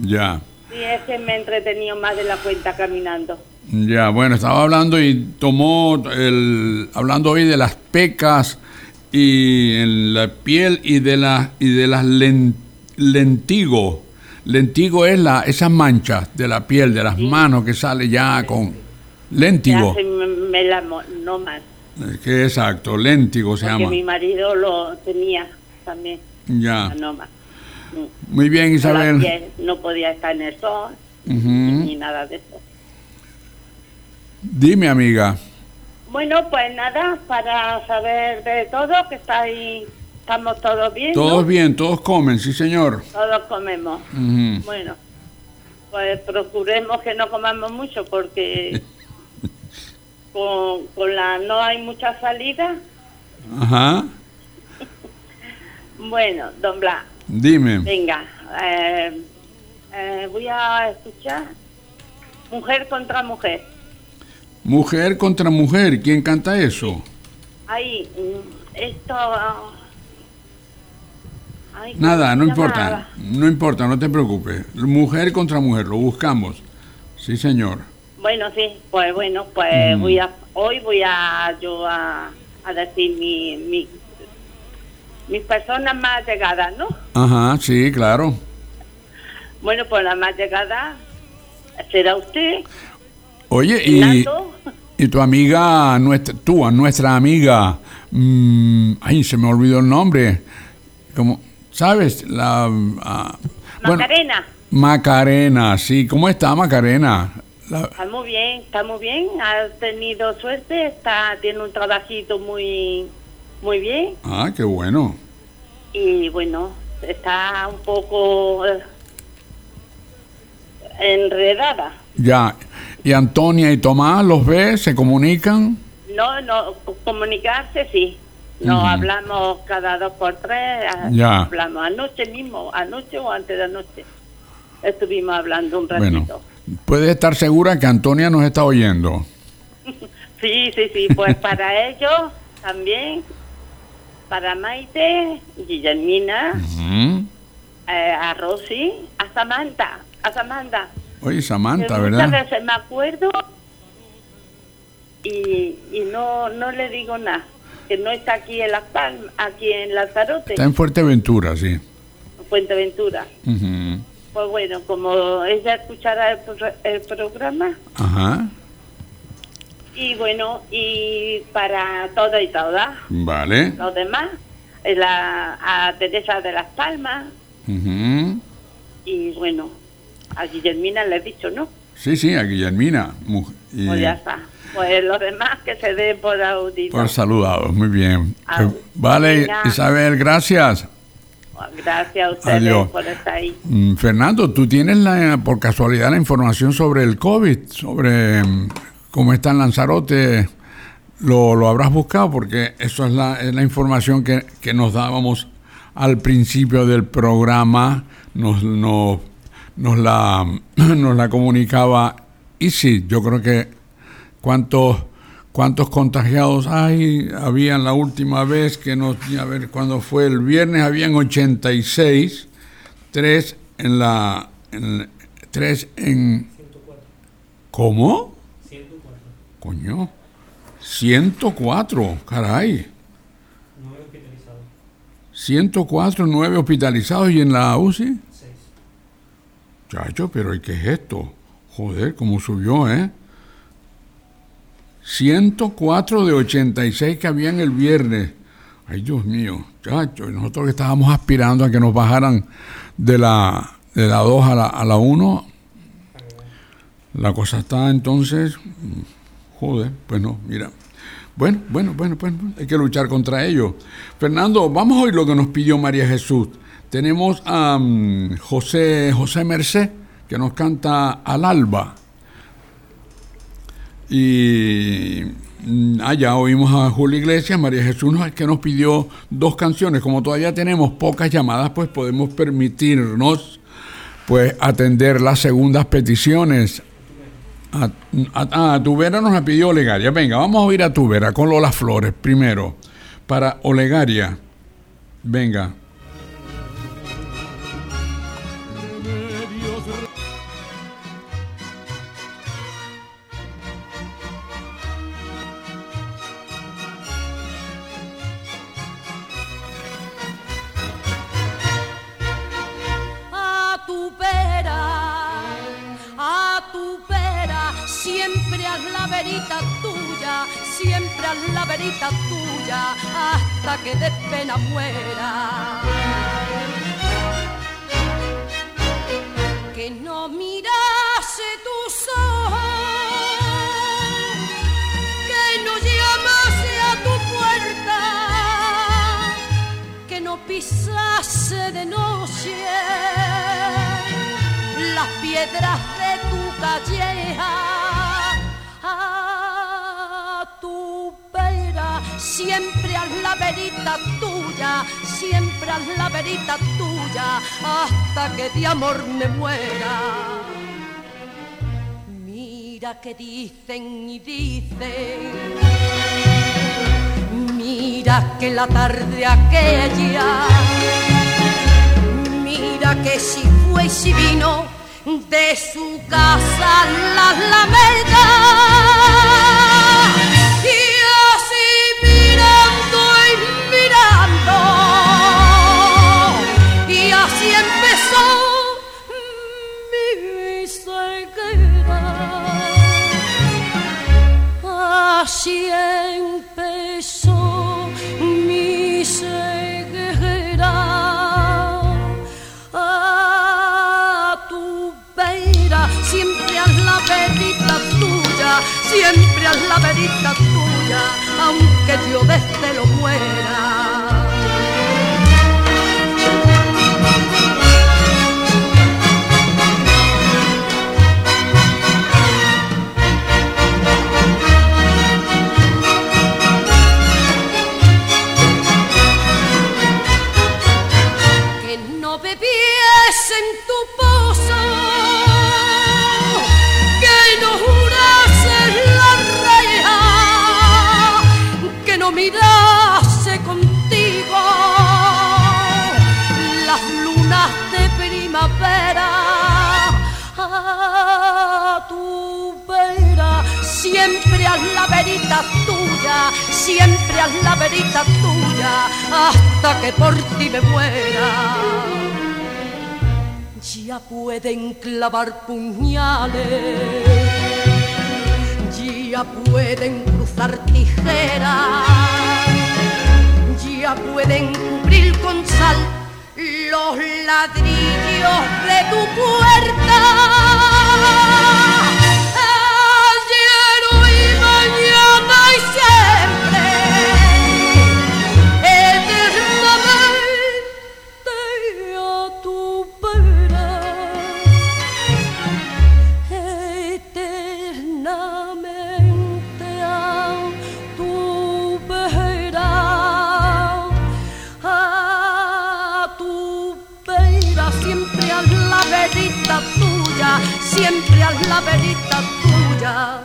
Ya. Sí, es que me he entretenido más de la cuenta caminando. Ya, bueno, estaba hablando y tomó el hablando hoy de las pecas y en la piel y de las y de las len- lentigo. Lentigo es la esas manchas de la piel, de las manos que sale ya con Me léntigo. hace m- melamo- no más. Que exacto, léntigo se Porque llama. mi marido lo tenía también. Ya. No más. Muy bien, La Isabel. piel no podía estar en el sol ni nada de eso. Dime, amiga. Bueno, pues nada, para saber de todo, que está ahí, estamos todos bien. ¿no? Todos bien, todos comen, sí, señor. Todos comemos. Bueno, pues procuremos que no comamos mucho porque con, con la no hay mucha salida. Ajá. Bueno, don Blas, Dime. venga, eh, eh, voy a escuchar Mujer contra Mujer. Mujer contra mujer, ¿quién canta eso? Ahí, mm, esto... ay, Nada, ¿cómo no importa, no importa, no te preocupes. Mujer contra mujer, lo buscamos. Sí, señor. Bueno, sí, pues bueno, pues Mm. voy a, hoy voy a yo a, a decir mi, mi, mis personas más llegadas, ¿no? Ajá, sí, claro. Bueno, pues la más llegada será usted, Oye, y, y tu amiga, nuestra, tú, nuestra amiga, mm, ay, se me olvidó el nombre. Como, ¿sabes? La, ah, bueno, Macarena. Macarena, sí. ¿Cómo está Macarena? La- Está muy bien, está muy bien, ha tenido suerte, está tiene un trabajito muy muy bien ah, qué bueno. y bueno, está un poco eh, enredada. Ya. ¿Y Antonia y Tomás los ves? ¿Se comunican? No, no, co- comunicarse sí. No hablamos cada dos por tres, Ya. hablamos anoche mismo, anoche o antes de anoche. Estuvimos hablando un Bueno. ratito. Puedes estar segura que Antonia nos está oyendo. Sí, sí, sí, pues para ellos también, para Maite, Guillermina, eh, a Rosy, a Samantha, a Samantha. Oye, Samantha, ¿verdad? Veces me acuerdo y, y no, no le digo nada, que no está aquí en Las Palmas, aquí en Lanzarote, Está en Fuerteventura, sí. en Fuenteventura. Ujú. Pues bueno, como ella escuchará el, pro- el programa, Ajá. y bueno, y para todo y todas, Vale. los demás, eh, la, a Teresa de las Palmas, y bueno, a Guillermina le he dicho, ¿no? Sí, sí, a Guillermina. y- Pues ya está. Pues los demás que se den por auditos. Por saludados, muy bien. Eh, Vale. Isabel, gracias. Gracias a ustedes Adiós. por estar ahí. Mm, Fernando, ¿tú tienes la, por casualidad la información sobre el COVID? Sobre mm, cómo está en Lanzarote. ¿Lo, lo habrás buscado? Porque eso es la, es la información que, que nos dábamos al principio del programa. Nos, nos, nos, la, nos la comunicaba. Y sí, yo creo que cuántos cuántos contagiados hay habían la última vez que nos a ver cuándo fue el viernes habían 86 tres en la en, tres en ¿Cómo? 104. Coño. 104, caray. 104, 9 hospitalizados y en la UCI? 6. Chacho, pero ¿y qué es esto? Joder, cómo subió, ¿eh? 104 de 86 que habían el viernes. Ay, Dios mío, chacho, nosotros que estábamos aspirando a que nos bajaran de la, de la 2 a la, a la 1, la cosa está entonces, joder, pues no, mira. Bueno, bueno, bueno, bueno, hay que luchar contra ello. Fernando, vamos oír lo que nos pidió María Jesús. Tenemos a mm, José, José Merced, que nos canta Al Alba. Y mm, allá oímos a Julio Iglesias, María Jesús, que nos pidió dos canciones. Como todavía tenemos pocas llamadas, pues podemos permitirnos pues atender las segundas peticiones. A, a, a Tubera nos la pidió Olegaria. Venga, vamos a oír a Tubera con Lola Flores primero. Para Olegaria. Venga. La verita tuya, hasta que de pena muera. Que no mirase tus ojos, que no llamase a tu puerta que no pisase de noche las piedras de tu calleja siempre haz la verita tuya siempre haz la verita tuya hasta que de amor me muera. Mira que dicen y dicen. Mira que la tarde aquella, mira que si fue y si vino de su casa la alameda. Así empezó mi ceguera a tu vera, siempre haz la verita tuya, siempre haz la verita tuya, aunque yo desde lo muera. En tu pozo, que no jurase la reja, que no mirase contigo las lunas de primavera a tu vera, siempre haz la verita tuya, siempre haz la verita tuya, hasta que por ti me muera. Ya pueden clavar puñales, ya pueden cruzar tijeras, ya pueden cubrir con sal los ladrillos de tu puerta. La verita tuya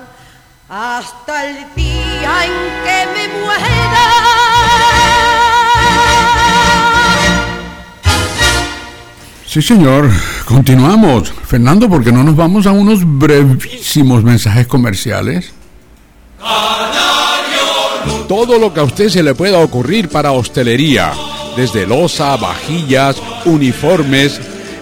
hasta el día en que me muera. Sí, señor. Continuamos. Fernando, ¿por qué no nos vamos a unos brevísimos mensajes comerciales? Todo lo que a usted se le pueda ocurrir para hostelería, desde losa, vajillas, uniformes.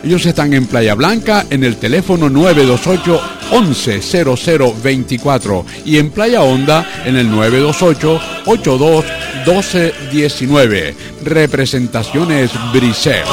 Ellos están en Playa Blanca en el teléfono 928 110024 y en Playa Honda en el 928 82 1219. Representaciones Briseo.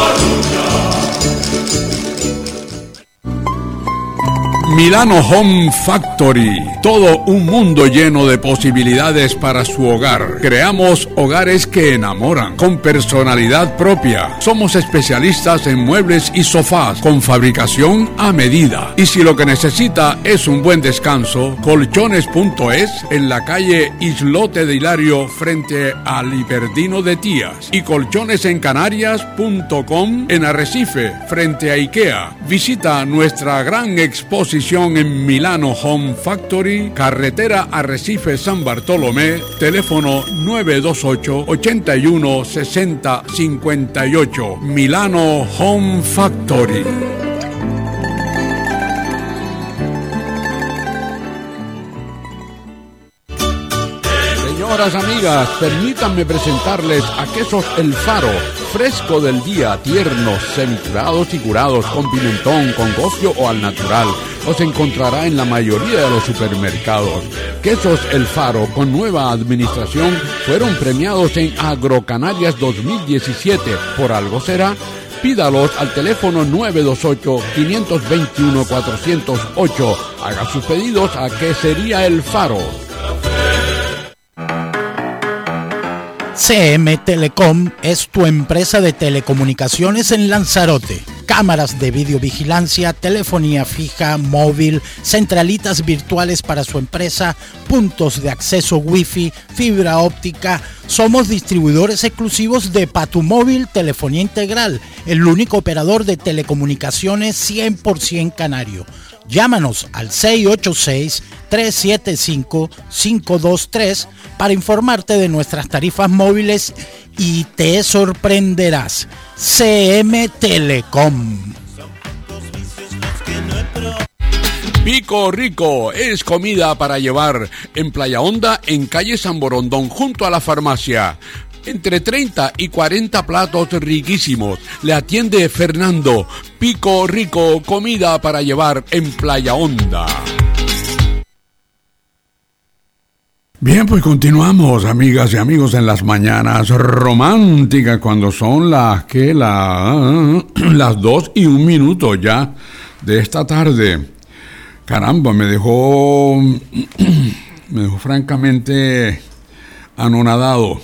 Milano Home Factory. Todo un mundo lleno de posibilidades para su hogar. Creamos hogares que enamoran, con personalidad propia. Somos especialistas en muebles y sofás, con fabricación a medida. Y si lo que necesita es un buen descanso, colchones.es en la calle Islote de Hilario frente al Hiperdino de Tías. Y colchonesencanarias.com en Arrecife frente a Ikea. Visita nuestra gran exposición en Milano Home Factory, carretera Arrecife San Bartolomé, teléfono 928 81 60 58. Milano Home Factory. Señoras amigas, permítanme presentarles a Quesos El Faro, fresco del día, tiernos, semicurados y curados con pimentón, con gofio o al natural. Los encontrará en la mayoría de los supermercados. Quesos El Faro, con nueva administración, fueron premiados en Agrocanarias 2017. Por algo será. Pídalos al teléfono 928-521-408. Haga sus pedidos a Quesería El Faro. CM Telecom es tu empresa de telecomunicaciones en Lanzarote. Cámaras de videovigilancia, telefonía fija, móvil, centralitas virtuales para su empresa, puntos de acceso wifi, fibra óptica. Somos distribuidores exclusivos de Patumóvil Telefonía Integral, el único operador de telecomunicaciones 100% canario. Llámanos al 686-375-523 para informarte de nuestras tarifas móviles y te sorprenderás. CM Telecom. Pico Rico es comida para llevar en Playa Honda, en calle San Borondón, junto a la farmacia. Entre 30 y 40 platos riquísimos. Le atiende Fernando. Pico Rico, comida para llevar en Playa Honda. Bien, pues continuamos, amigas y amigos, en las mañanas románticas, cuando son las que la, las dos y un minuto ya de esta tarde. Caramba, me dejó, me dejó francamente anonadado,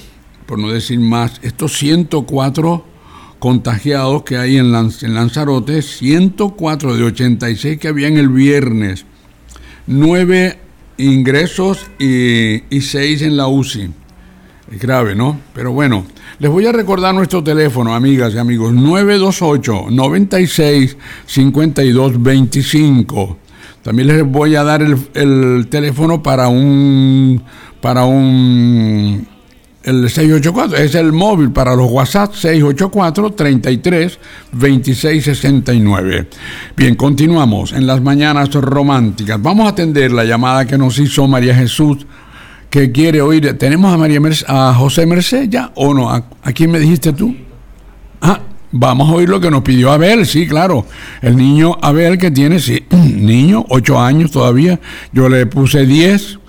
por no decir más. Estos 104 contagiados que hay en, Lanz- en Lanzarote, 104 de 86 que había en el viernes, 9 ingresos y, y 6 en la UCI. Es grave, ¿no? Pero bueno, les voy a recordar nuestro teléfono, amigas y amigos, 928 96 52 25. También les voy a dar el, el teléfono para un para un el 684, es el móvil para los WhatsApp 684 33 26 69. Bien, continuamos en las mañanas románticas. Vamos a atender la llamada que nos hizo María Jesús que quiere oír. ¿Tenemos a María a José Merced ya o no? ¿A, a quién me dijiste tú? Ah, vamos a oír lo que nos pidió Abel, sí, claro. El niño Abel que tiene, sí, niño, 8 años todavía. Yo le puse 10,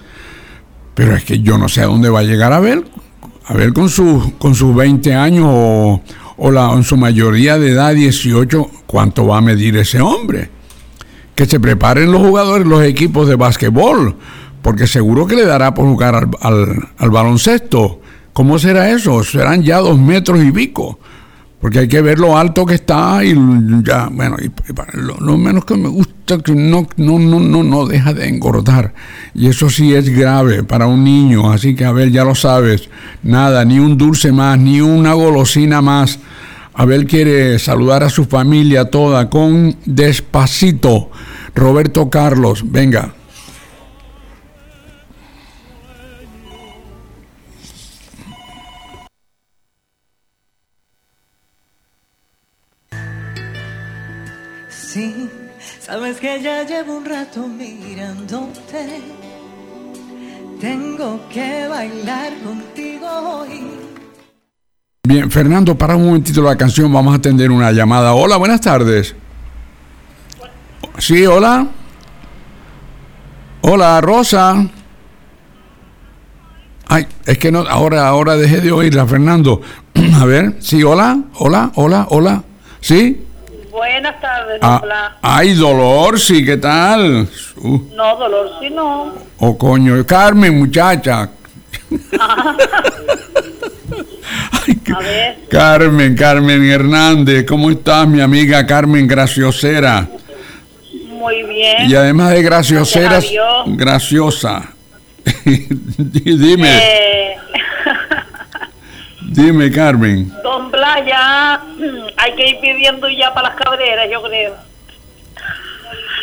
pero es que yo no sé a dónde va a llegar Abel. Abel con, su, con sus 20 años o, o la, en su mayoría de edad, 18, ¿cuánto va a medir ese hombre? Que se preparen los jugadores, los equipos de básquetbol, porque seguro que le dará por jugar al, al- al baloncesto. ¿Cómo será eso? Serán ya dos metros y pico. Porque hay que ver lo alto que está y ya, bueno, y, para- lo, menos que me gusta que no, no, no, no, no deja de engordar. Y eso sí es grave para un niño. Así que, a ver, ya lo sabes. Nada, ni un dulce más, ni una golosina más. Abel quiere saludar a su familia toda con despacito. Roberto Carlos, venga. Sabes que ya llevo un rato mirándote. Tengo que bailar contigo hoy. Bien, Fernando, para un momentito la canción, vamos a atender una llamada. Hola, buenas tardes. Sí, hola. Hola, Rosa. Ay, es que no, ahora, ahora dejé de oírla, Fernando. A ver, sí, hola, hola, hola, hola. ¿Sí? Buenas tardes, Ah, hola. ay, Dolor, sí, ¿qué tal? Uh, No, dolor, sí, no. oh, coño, Carmen, muchacha. A ver, Carmen, Carmen Hernández, ¿cómo estás, mi amiga Carmen Graciosera? muy bien. Y además de graciosera, Gracias a Dios. graciosa. dime, Eh, dime, Carmen. don Blas, ya mm, hay que ir pidiendo ya para las cabreras, yo creo.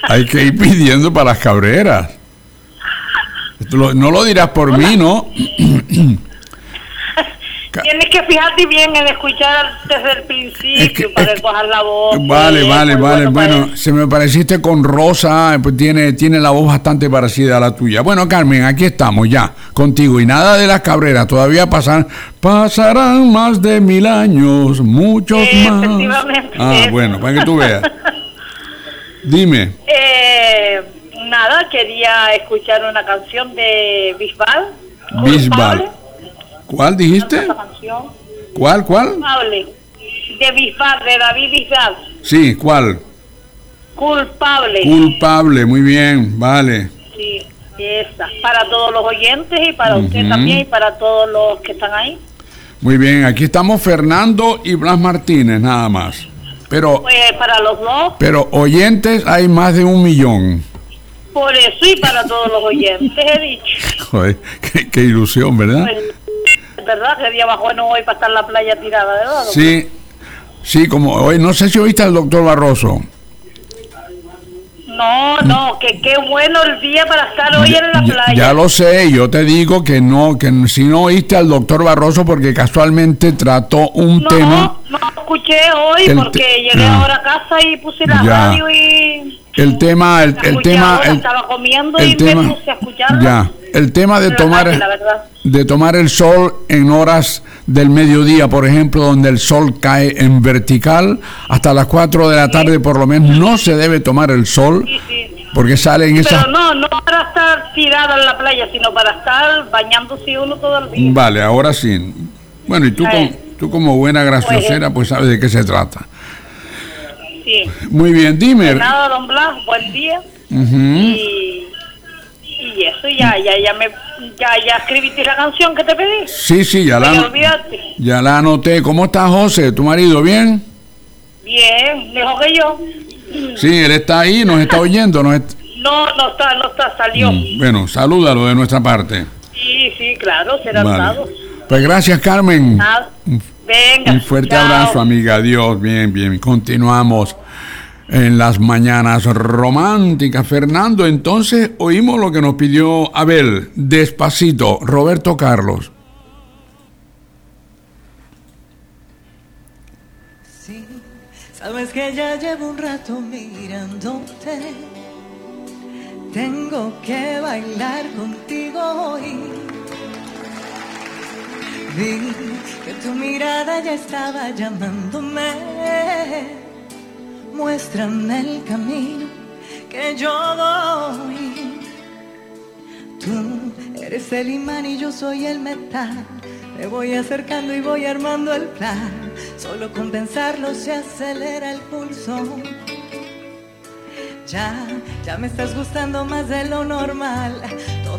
Hay que ir pidiendo para las cabreras. No lo dirás por mí, ¿no? Tienes que fijarte bien en escuchar desde el principio para que cojas la voz. Vale, vale, vale. bueno Bueno, se me pareciste con Rosa, pues tiene, tiene la voz bastante parecida a la tuya. Bueno, Carmen, aquí estamos ya, contigo. Y nada de las cabreras, todavía pasan, pasarán más de mil años, muchos más. efectivamente. Ah, bueno, para que tú veas. Dime, Eh, nada, quería escuchar una canción de Bisbal. Bisbal. ¿Cuál dijiste? ¿Cuál, cuál? Culpable. De Bisbal, de David Bisbal. Sí, ¿cuál? Culpable. Culpable, muy bien, vale. Sí, esa. Para todos los oyentes y para usted también y para todos los que están ahí. Muy bien, aquí estamos Fernando y Blas Martínez, nada más. Pero, Pues para los dos, pero oyentes hay más de un millón. por eso y para todos los oyentes he dicho. Joder, qué, qué ilusión, ¿verdad? Pues, es verdad que día bajo no voy para estar en la playa tirada, ¿verdad? Sí, sí, como hoy, no sé si oíste al doctor Barroso. No, no, que qué bueno el día para estar hoy en la Ya, playa. ya lo sé, yo te digo que no, que si no oíste al doctor Barroso porque casualmente trató un no, tema, no lo escuché hoy porque llegué ah. ahora a casa y puse la Ya. radio y el tema, el, el tema, el, estaba comiendo el y tema- me puse a escucharla. ya, el tema de la tomar, verdad. de tomar el sol en horas del mediodía, por ejemplo, donde el sol cae en vertical, hasta las 4 de la tarde por lo menos no se debe tomar el sol, porque salen esas... Pero no, no para estar tirada en la playa, sino para estar bañándose uno todo el día. Vale, ahora sí. Bueno, y tú, como, tú como buena graciosera, pues sabes de qué se trata. Sí. Muy bien, dime. Nada, don Blas, buen día. Y, y eso, ya, ya, ya me, ya, ya escribiste la canción que te pedí. Sí, sí, ya Me la, olvidaste. ya la anoté. ¿Cómo está José, tu marido? ¿Bien? Bien, mejor que yo. Sí, él está ahí, nos está oyendo. Nos No, no está, no está, salió. Mm, Bueno, salúdalo de nuestra parte. Sí, sí, claro, será Vale. Pues gracias, Carmen. Nada. Venga. Un fuerte chao. abrazo, amiga. Adiós. Bien, bien. Continuamos en las mañanas románticas. Fernando, entonces oímos lo que nos pidió Abel. Despacito, Roberto Carlos. Sí, sabes que ya llevo un rato mirándote. Tengo que bailar contigo hoy. Que tu mirada ya estaba llamándome. Muéstrame el camino que yo voy. Tú eres el imán y yo soy el metal. Me voy acercando y voy armando el plan. Solo con pensarlo se acelera el pulso. Ya, ya me estás gustando más de lo normal.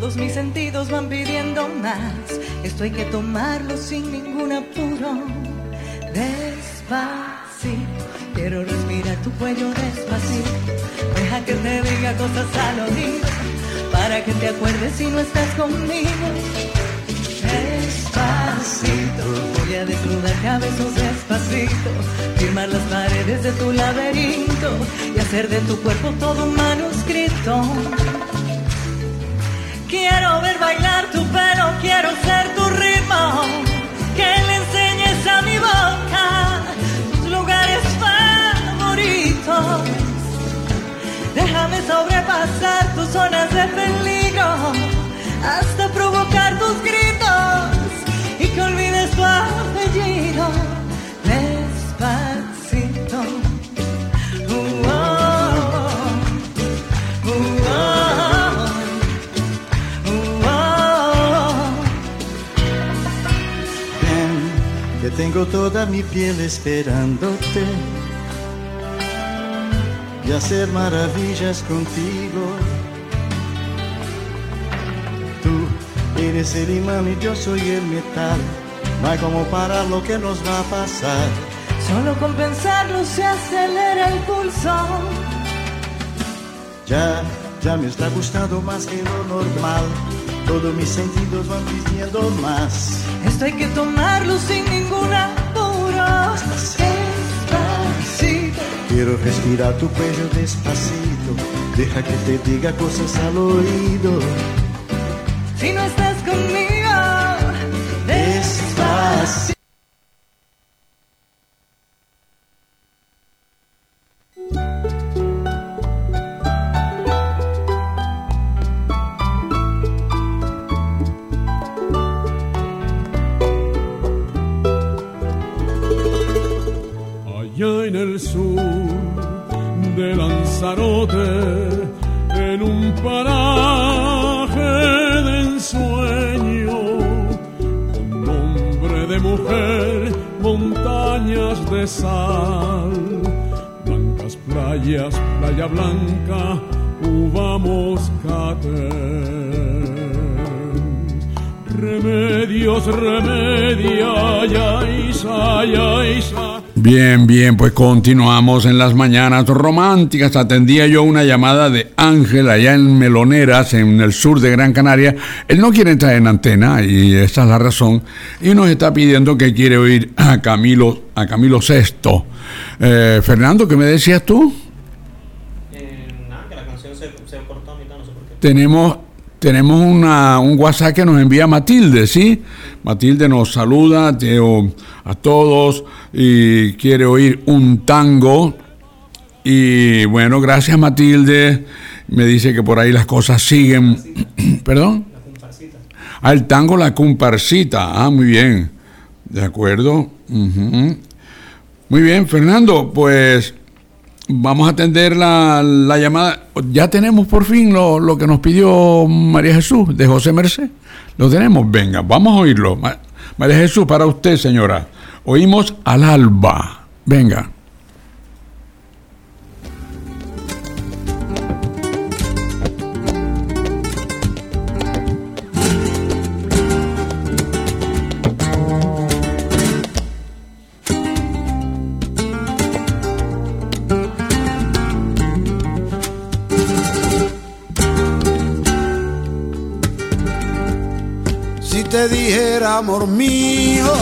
Todos mis sentidos van pidiendo más. Esto hay que tomarlo sin ningún apuro. Despacito, quiero respirar tu cuello despacito. Deja que te diga cosas al oído. Para que te acuerdes si no estás conmigo. Despacito, voy a desnudarte a besos despacito. firmar las paredes de tu laberinto y hacer de tu cuerpo todo un manuscrito. Quiero ver bailar tu pelo, quiero ser tu ritmo, que le enseñes a mi boca tus lugares favoritos. Déjame sobrepasar tus zonas de peligro hasta provocar tus gritos y que olvides tu apellido tengo toda mi piel esperándote y hacer maravillas contigo. Tú eres el imán y yo soy el metal. No hay como parar lo que nos va a pasar. Solo con pensarlo se acelera el pulso. Ya, ya me está gustando más que lo normal. Todos mis sentidos van pidiendo más. Esto hay que tomarlo sin ningún apuro. Despacito. Quiero respirar tu cuello despacito. Deja que te diga cosas al oído. Si no estás conmigo, continuamos en las mañanas románticas. Atendía yo una llamada de Ángel allá en Meloneras, en el sur de Gran Canaria. Él no quiere entrar en antena y esa es la razón. Y nos está pidiendo que quiere oír a Camilo, a Camilo VI. Eh, Fernando, ¿qué me decías tú? nada, que la canción se, se cortó a mitad, no sé por qué. Tenemos, tenemos una, un WhatsApp que nos envía Matilde, ¿sí? Matilde nos saluda Teo, a todos y quiere oír un tango. Y bueno, gracias Matilde. Me dice que por ahí las cosas siguen. ¿Perdón? Ah, el tango La Comparsita. Ah, muy bien. De acuerdo. Ujú. Muy bien, Fernando, pues vamos a atender la, la llamada. Ya tenemos por fin lo, lo que nos pidió María Jesús de José Merced. Lo tenemos, venga, vamos a oírlo. Ma- María Jesús, para usted, señora. Oímos al alba. Venga. Te dijera, amor mío,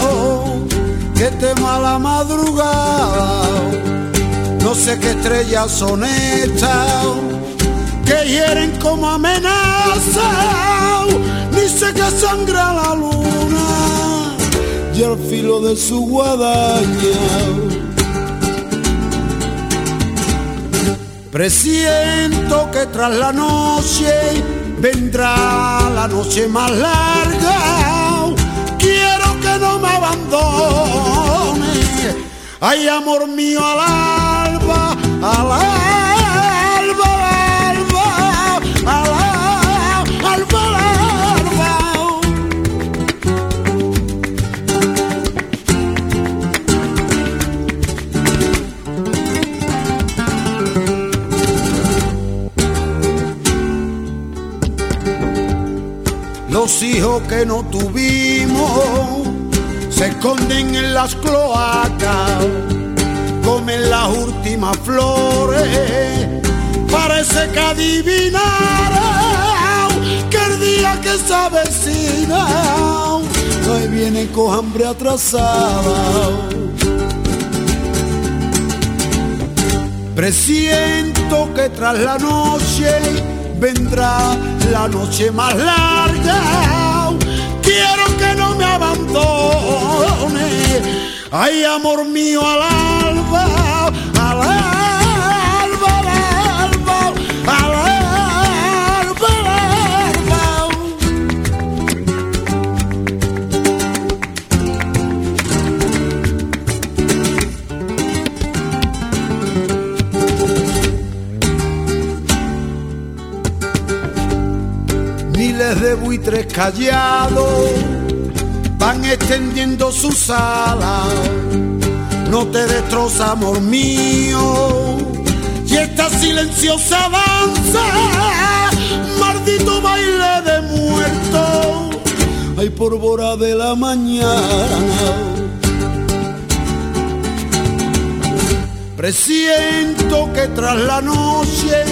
que tema la madrugada, no sé qué estrellas son estas, que hieren como amenaza, ni sé que sangra la luna, y al filo de su guadaña. Presiento que tras la noche vendrá la noche más larga. Me abandone. Ay, amor mío, al alba, al alba, al alba, al alba, al alba. Los hijos que no tuvimos se esconden en las cloacas, comen las últimas flores. Parece que adivinar que el día que se avecina, hoy vienen con hambre atrasada. Presiento que tras la noche vendrá la noche más larga abandone. Ay, amor mío, al alba, al alba, al alba, al alba, al alba. Miles de buitres callados extendiendo sus alas. No te destroza, amor mío. Y esta silenciosa danza, maldito baile de muerto. Hay pólvora de la mañana. Presiento que tras la noche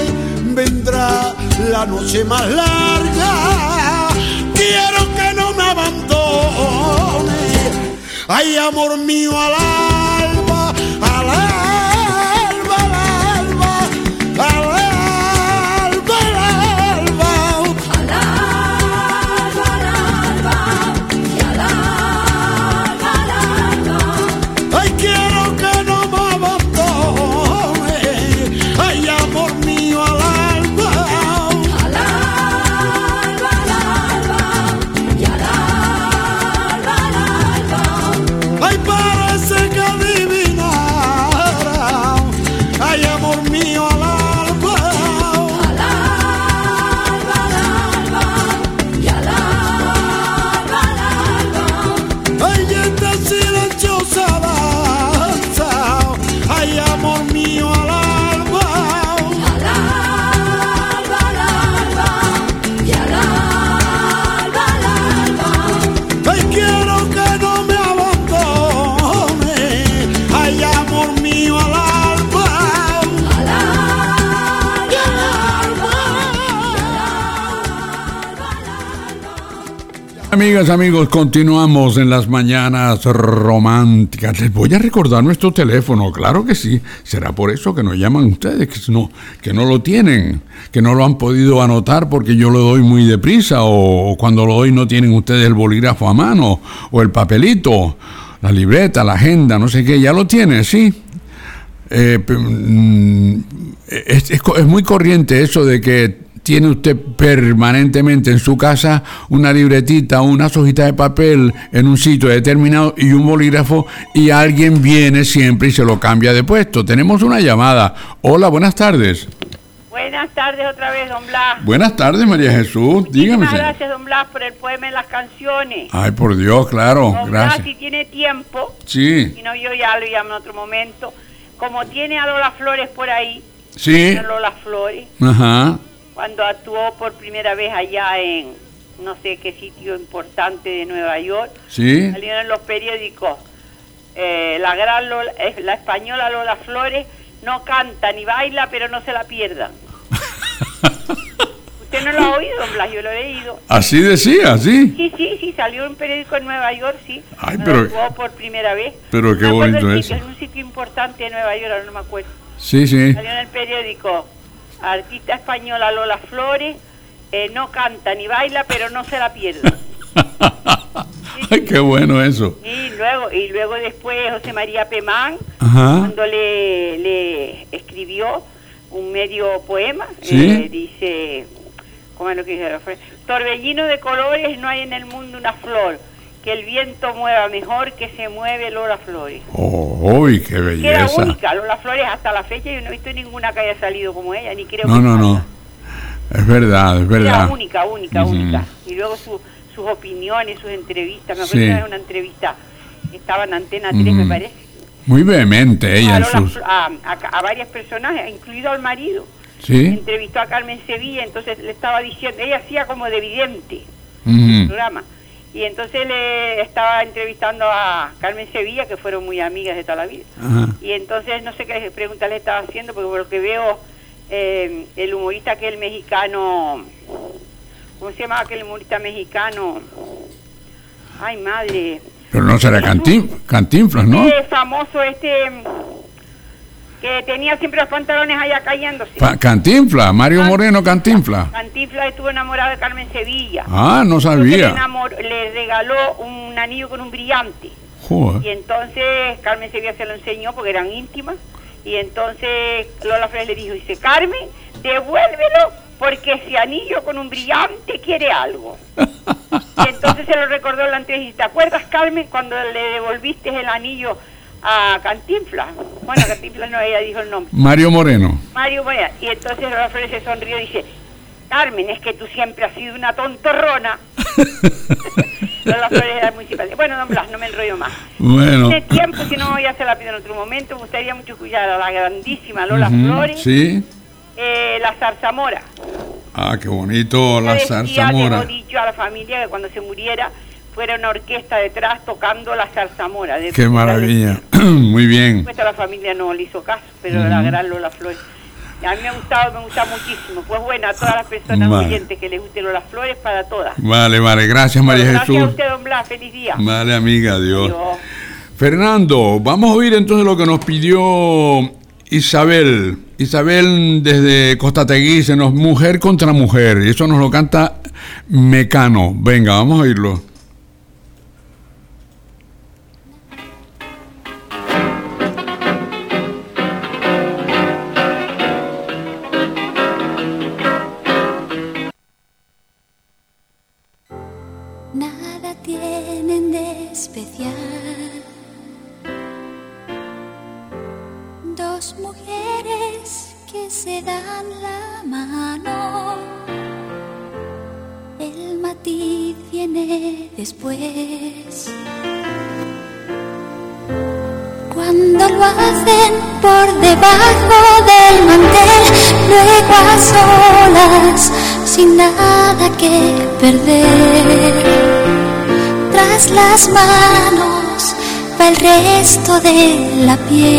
vendrá la noche más larga. Ay, amor mío, al Amigas, amigos, continuamos en las mañanas románticas. Les voy a recordar nuestro teléfono, claro que sí. Será por eso que nos llaman ustedes, que no, que no lo tienen, que no lo han podido anotar porque yo lo doy muy deprisa o cuando lo doy no tienen ustedes el bolígrafo a mano o el papelito, la libreta, la agenda, no sé qué. Ya lo tienen, sí. Eh, mm, es, es es muy corriente eso de que tiene usted permanentemente en su casa una libretita, unas hojitas de papel en un sitio determinado y un bolígrafo y alguien viene siempre y se lo cambia de puesto. Tenemos una llamada. Hola, buenas tardes. Buenas tardes otra vez, don Blas. Buenas tardes, María Jesús. Dígame. Muchas gracias, don Blas, por el poema y las canciones. Ay, por Dios, claro. Don Blas, Gracias. si tiene tiempo, Sí, si no yo ya lo llamo en otro momento, como tiene a Lola Flores por ahí, sí. Lola Flores, Ajá. Cuando actuó por primera vez allá en no sé qué sitio importante de Nueva York, Sí. salieron en los periódicos, eh, la gran Lola- eh, la española Lola Flores no canta ni baila, pero no se la pierdan. ¿Usted no lo ha oído, don Blas? Yo lo he leído. Así decía, sí. Sí, sí, sí, salió en un periódico en Nueva York, sí. Ay, pero- actuó por primera vez. pero qué No bonito sitio, Es un sitio importante de Nueva York, ahora no me acuerdo. Sí, sí. Salió en el periódico, artista española Lola Flores, eh, no canta ni baila, pero no se la pierde. Ay, qué bueno eso. Y luego, y luego después José María Pemán, Ajá. cuando le, le escribió un medio poema, Sí. eh, dice, ¿cómo es lo que dice? Torbellino de colores, no hay en el mundo una flor, que el viento mueva mejor que se mueve Lola Flores. Oh, uy, qué Que era belleza. única, Lola Flores hasta la fecha yo no he visto ninguna que haya salido como ella, ni creo No, que no, no. Es verdad, es Era verdad. única, única, Ujú. única. Y luego su- sus opiniones, sus entrevistas. Me Sí. acuerdo de una entrevista, estaba en Antena 3, me parece. Muy vehemente ella a, sus... A, a- a varias personajes, incluido al marido. Sí. Entrevistó a Carmen Sevilla, entonces le estaba diciendo, ella hacía como de vidente Ujú. el programa. Y entonces le estaba entrevistando a Carmen Sevilla, que fueron muy amigas de toda la vida. Ajá. Y entonces no sé qué pregunta le estaba haciendo, porque por lo que veo, eh, el humorista aquel mexicano, ¿cómo se llama aquel humorista mexicano? Ay, madre. Pero no será cantin, cantinflas, ¿no? Este famoso, este, que tenía siempre los pantalones allá cayéndose. Cantinfla, Mario Moreno Cantinfla. Cantinflas estuvo enamorado de Carmen Sevilla. Ah, no sabía. Le, regaló un anillo con un brillante. Joder. Y entonces Carmen Sevilla se lo enseñó porque eran íntimas. Y entonces Lola Flores le dijo, dice, Carmen, devuélvelo porque ese anillo con un brillante quiere algo. y entonces se lo recordó delante y dice, ¿te acuerdas, Carmen, cuando le devolviste el anillo a Cantinflas? Bueno, Cantinflas no, ella dijo el nombre. Mario Moreno. Mario Moya. Y entonces Lola Flores se sonrió y dice, Carmen, es que tú siempre has sido una tontorrona. Lola Flores era simpática. Bueno, don Blas, no me enrollo más. Bueno. Tiene tiempo, si no, ya se la pido en otro momento. Me gustaría mucho escuchar a la grandísima Lola Ujú, Flores, Sí. eh, la zarzamora. Ah, qué bonito la zarzamora. dejó dicho a la familia que cuando se muriera fuera una orquesta detrás tocando la zarzamora. De- Qué maravilla. Muy bien. Pues a la familia no le hizo caso, pero Ujú. la gran Lola Flores. A mí me ha gustado, me gusta muchísimo. Pues bueno, a todas las personas Vale. oyentes que les guste Lola Flores, para todas. Vale, vale. Gracias, María Gracias a Jesús. usted, don Blas. Feliz día. Vale, amiga, Dios. Adiós. Fernando, vamos a oír entonces lo que nos pidió Isabel. Isabel desde Costa se nos Mujer contra Mujer. Y eso nos lo canta Mecano. Venga, vamos a oírlo. La piel.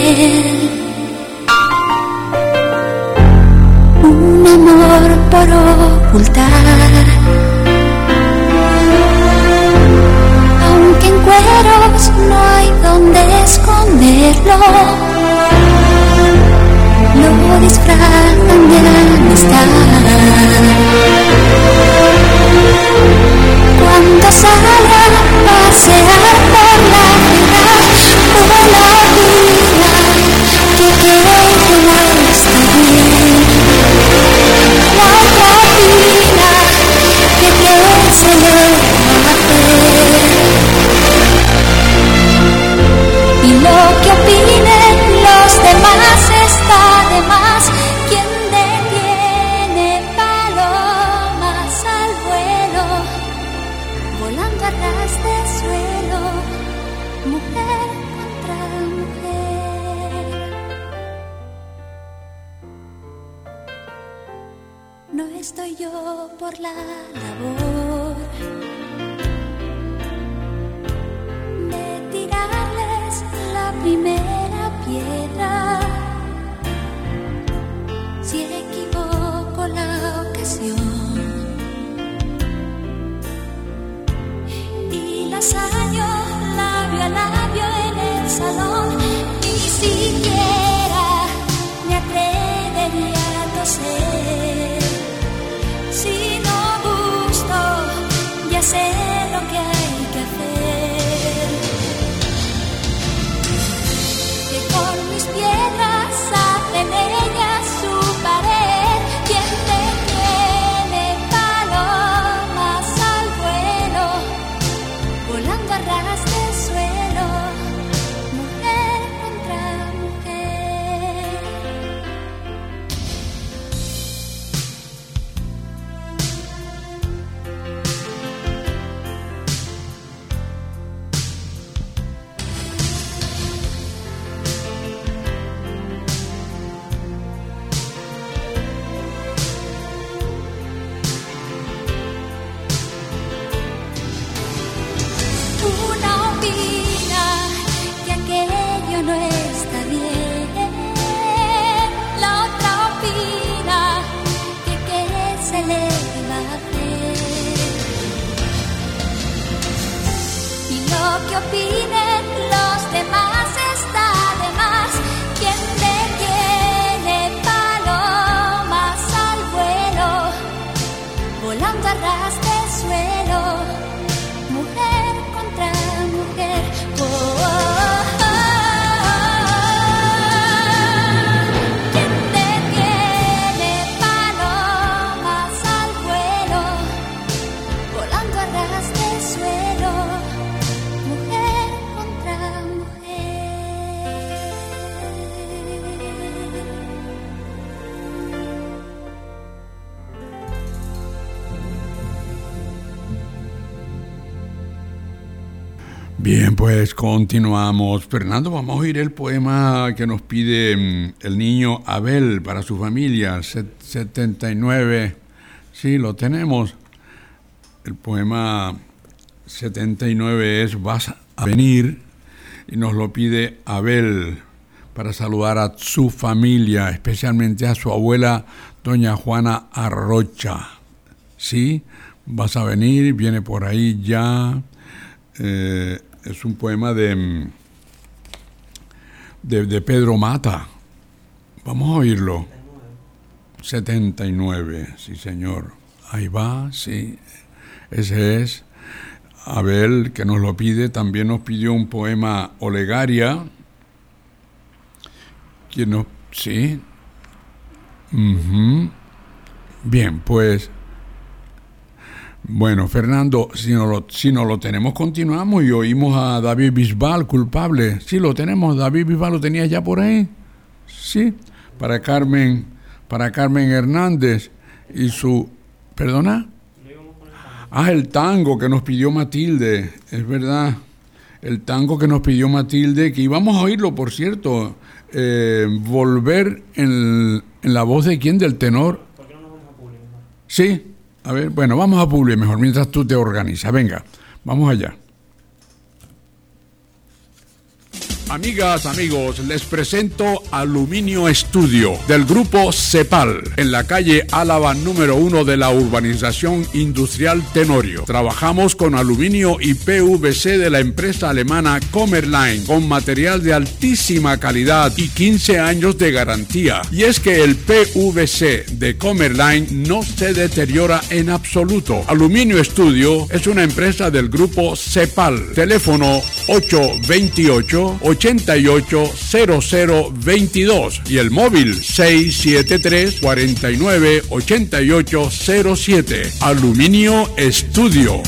Pues continuamos. Fernando, vamos a oír el poema que nos pide mm, el niño Abel para su familia, set- 79. Sí, lo tenemos. El poema 79 es Vas a venir y nos lo pide Abel para saludar a su familia, especialmente a su abuela, doña Juana Arrocha. Sí, vas a venir, viene por ahí ya. Eh, es un poema de, mm, de, de Pedro Mata. Vamos a oírlo. 79, sí señor. Ahí va, sí. Ese es. Abel, que nos lo pide, también nos pidió un poema Olegaria. Quien nos... Sí. Ujú. Bien, pues... Bueno, Fernando, si no, lo, si no lo tenemos, continuamos y oímos a David Bisbal, culpable. Sí, lo tenemos. David Bisbal lo tenía ya por ahí. Sí, para Carmen, para Carmen Hernández y su... ¿Perdona? Ah, el tango que nos pidió Matilde, es verdad. El tango que nos pidió Matilde, que íbamos a oírlo, por cierto. eh, volver en, en la voz de quién, del tenor. Sí, a ver, bueno, vamos a Publi mejor, mientras tú te organizas. Venga, vamos allá. Amigas, amigos, les presento Aluminio Estudio del grupo Cepal en la calle Álava número uno de la urbanización industrial Tenorio. Trabajamos con aluminio y PVC de la empresa alemana Comerline con material de altísima calidad y 15 años de garantía. Y es que el PVC de Comerline no se deteriora en absoluto. Aluminio Estudio es una empresa del grupo Cepal. Teléfono 828 880022 y el móvil 673 49 8807. Aluminio Estudio.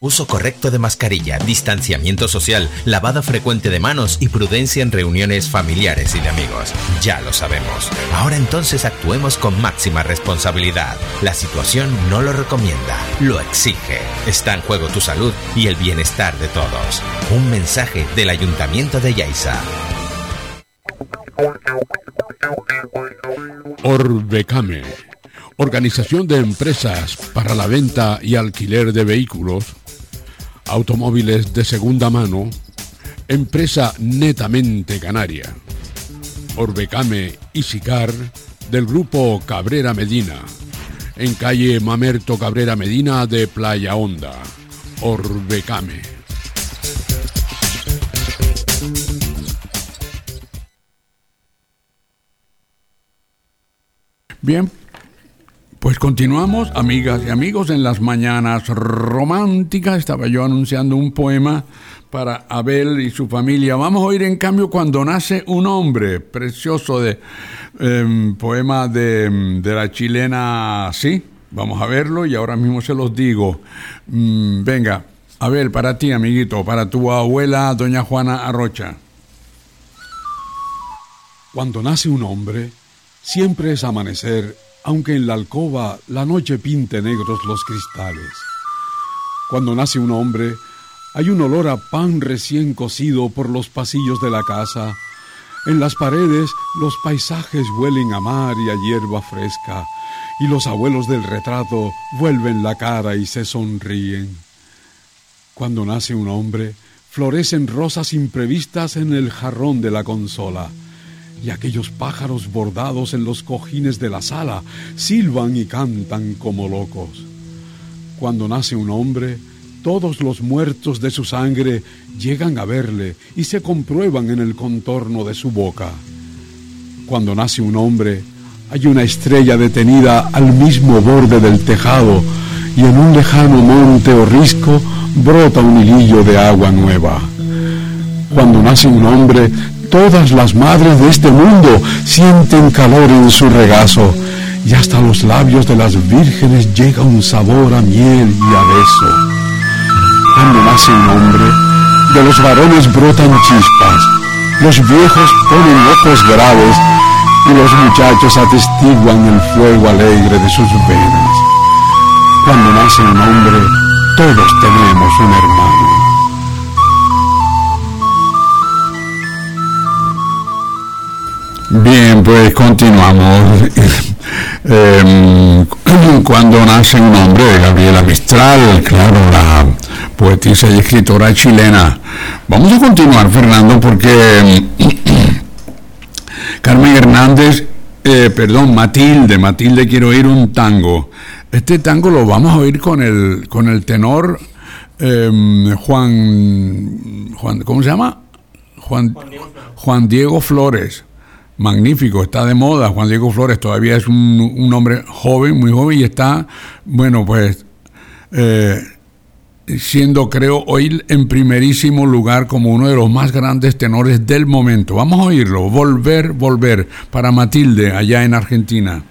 Uso correcto de mascarilla, distanciamiento social, lavado frecuente de manos y prudencia en reuniones familiares y de amigos. Ya lo sabemos. Ahora entonces actuemos con máxima responsabilidad. La situación no lo recomienda, lo exige. Está en juego tu salud y el bienestar de todos. Un mensaje del Ayuntamiento de Yaiza. Orbecame, organización de empresas para la venta y alquiler de vehículos, automóviles de segunda mano, empresa netamente canaria. Orbecame y Sicar del grupo Cabrera Medina, en calle Mamerto Cabrera Medina de Playa Honda. Orbecame. Bien, pues continuamos, amigas y amigos, en las mañanas románticas. Estaba yo anunciando un poema para Abel y su familia. Vamos a oír en cambio cuando nace un hombre, precioso de em, poema de, em, de la chilena, sí, vamos a verlo y ahora mismo se los digo. Mm, venga, Abel, para ti, amiguito, para tu abuela, doña Juana Arrocha. Cuando nace un hombre, siempre es amanecer, aunque en la alcoba la noche pinte negros los cristales. Cuando nace un hombre, hay un olor a pan recién cocido por los pasillos de la casa. En las paredes los paisajes huelen a mar y a hierba fresca, y los abuelos del retrato vuelven la cara y se sonríen. Cuando nace un hombre, florecen rosas imprevistas en el jarrón de la consola y aquellos pájaros bordados en los cojines de la sala silban y cantan como locos. Cuando nace un hombre, todos los muertos de su sangre llegan a verle y se comprueban en el contorno de su boca. Cuando nace un hombre, hay una estrella detenida al mismo borde del tejado y en un lejano monte o risco brota un hilillo de agua nueva. Cuando nace un hombre, todas las madres de este mundo sienten calor en su regazo y hasta los labios de las vírgenes llega un sabor a miel y a beso. Cuando nace un hombre, de los varones brotan chispas, los viejos ponen ojos graves y los muchachos atestiguan el fuego alegre de sus venas. Cuando nace un hombre, todos tenemos un hermano. Bien, pues continuamos. Em, cuando nace un hombre Gabriela Mistral, claro, la poetisa y escritora chilena. Vamos a continuar, Fernando, porque Carmen Hernández, eh, perdón, Matilde, Matilde quiero oír un tango. Este tango lo vamos a oír con el, con el tenor em, Juan, Juan, ¿cómo se llama? Juan, Juan Diego Flores. Magnífico, está de moda. Juan Diego Flores todavía es un, un hombre joven, muy joven, y está, bueno, pues, eh, siendo, creo, hoy en primerísimo lugar como uno de los más grandes tenores del momento. Vamos a oírlo, Volver, Volver, para Matilde, allá en Argentina.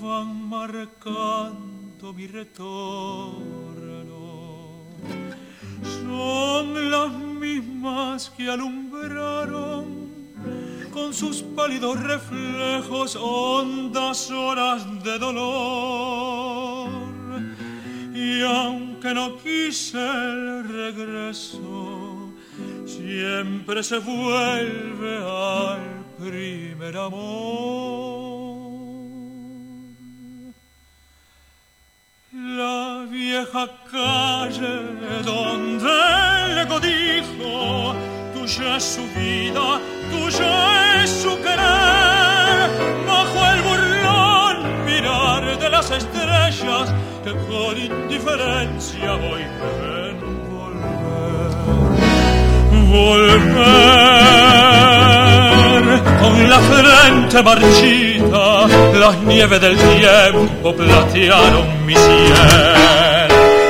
Van marcando mi retorno. Son las mismas que alumbraron con sus pálidos reflejos hondas horas de dolor. Y aunque no quise el regreso, siempre se vuelve al primer amor. Calle donde el ego dijo, tuya es su vida, tuyo es su querer, bajo el burlón mirar de las estrellas que con indiferencia voy ven volver. Volver con la frente marchita, las nieves del tiempo platearon mi cielo.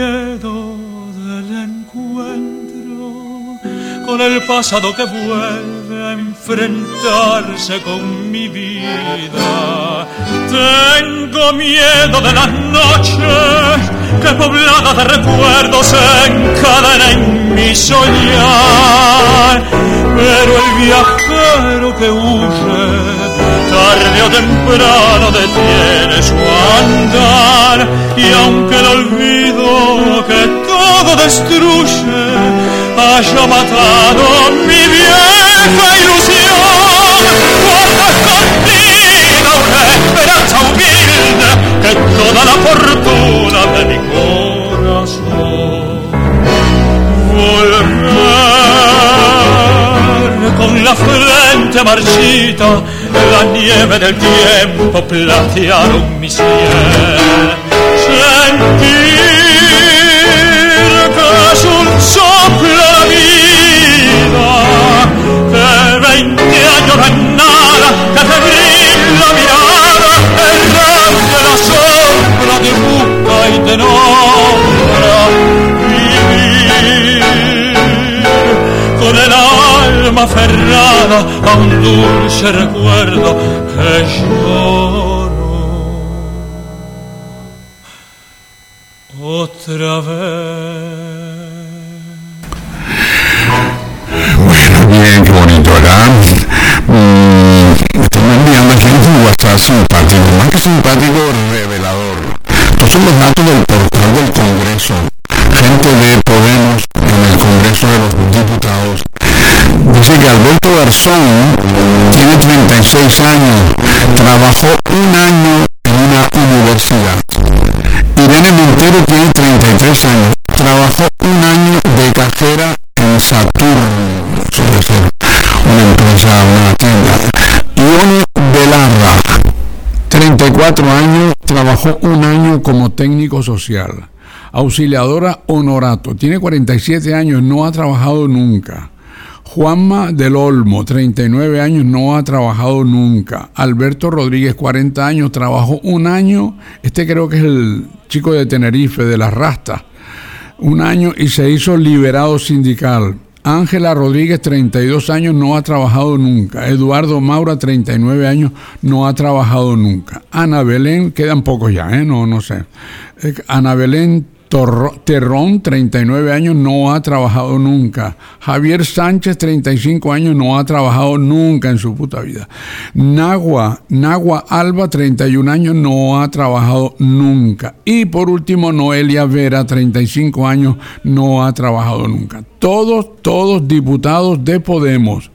Miedo del encuentro con el pasado que vuelve a enfrentarse con mi vida. Tengo miedo de las noches que pobladas de recuerdos se encadenan en mi soñar. Pero el viajero que huye, tarde o temprano detiene su andar. Y aunque el olvido que todo destruye haya matado mi vieja ilusión, guarda escondida una esperanza humilde que toda la fortuna de mi corazón volver con la frente marchita la nieve del tiempo platearon mi cielo sentir que es un soplo la vida que veinte años no es nada que febril la mirada errante la sombra te busca y te nombra alma aferrada a un dulce recuerdo que lloro otra vez. Alberto Garzón tiene 36 años, trabajó un año en una universidad. Irene Montero tiene 33 años, trabajó un año de cajera en Saturno, una empresa, una tienda. Ione Belarra, 34 años, trabajó un año como técnico social. Auxiliadora Honorato, tiene 47 años, no ha trabajado nunca. Juanma del Olmo, 39 años, no ha trabajado nunca. Alberto Rodríguez, 40 años, trabajó un año. Este creo que es el chico de Tenerife, de las Rastas. Un año y se hizo liberado sindical. Ángela Rodríguez, 32 años, no ha trabajado nunca. Eduardo Maura, 39 años, no ha trabajado nunca. Ana Belén, quedan pocos ya, ¿eh? No, no sé. Eh, Ana Belén Terrón, 39 años, no ha trabajado nunca. Javier Sánchez, 35 años, no ha trabajado nunca en su puta vida. Nagua, Nagua Alba, 31 años, no ha trabajado nunca. Y por último, Noelia Vera, 35 años, no ha trabajado nunca. Todos, todos diputados de Podemos.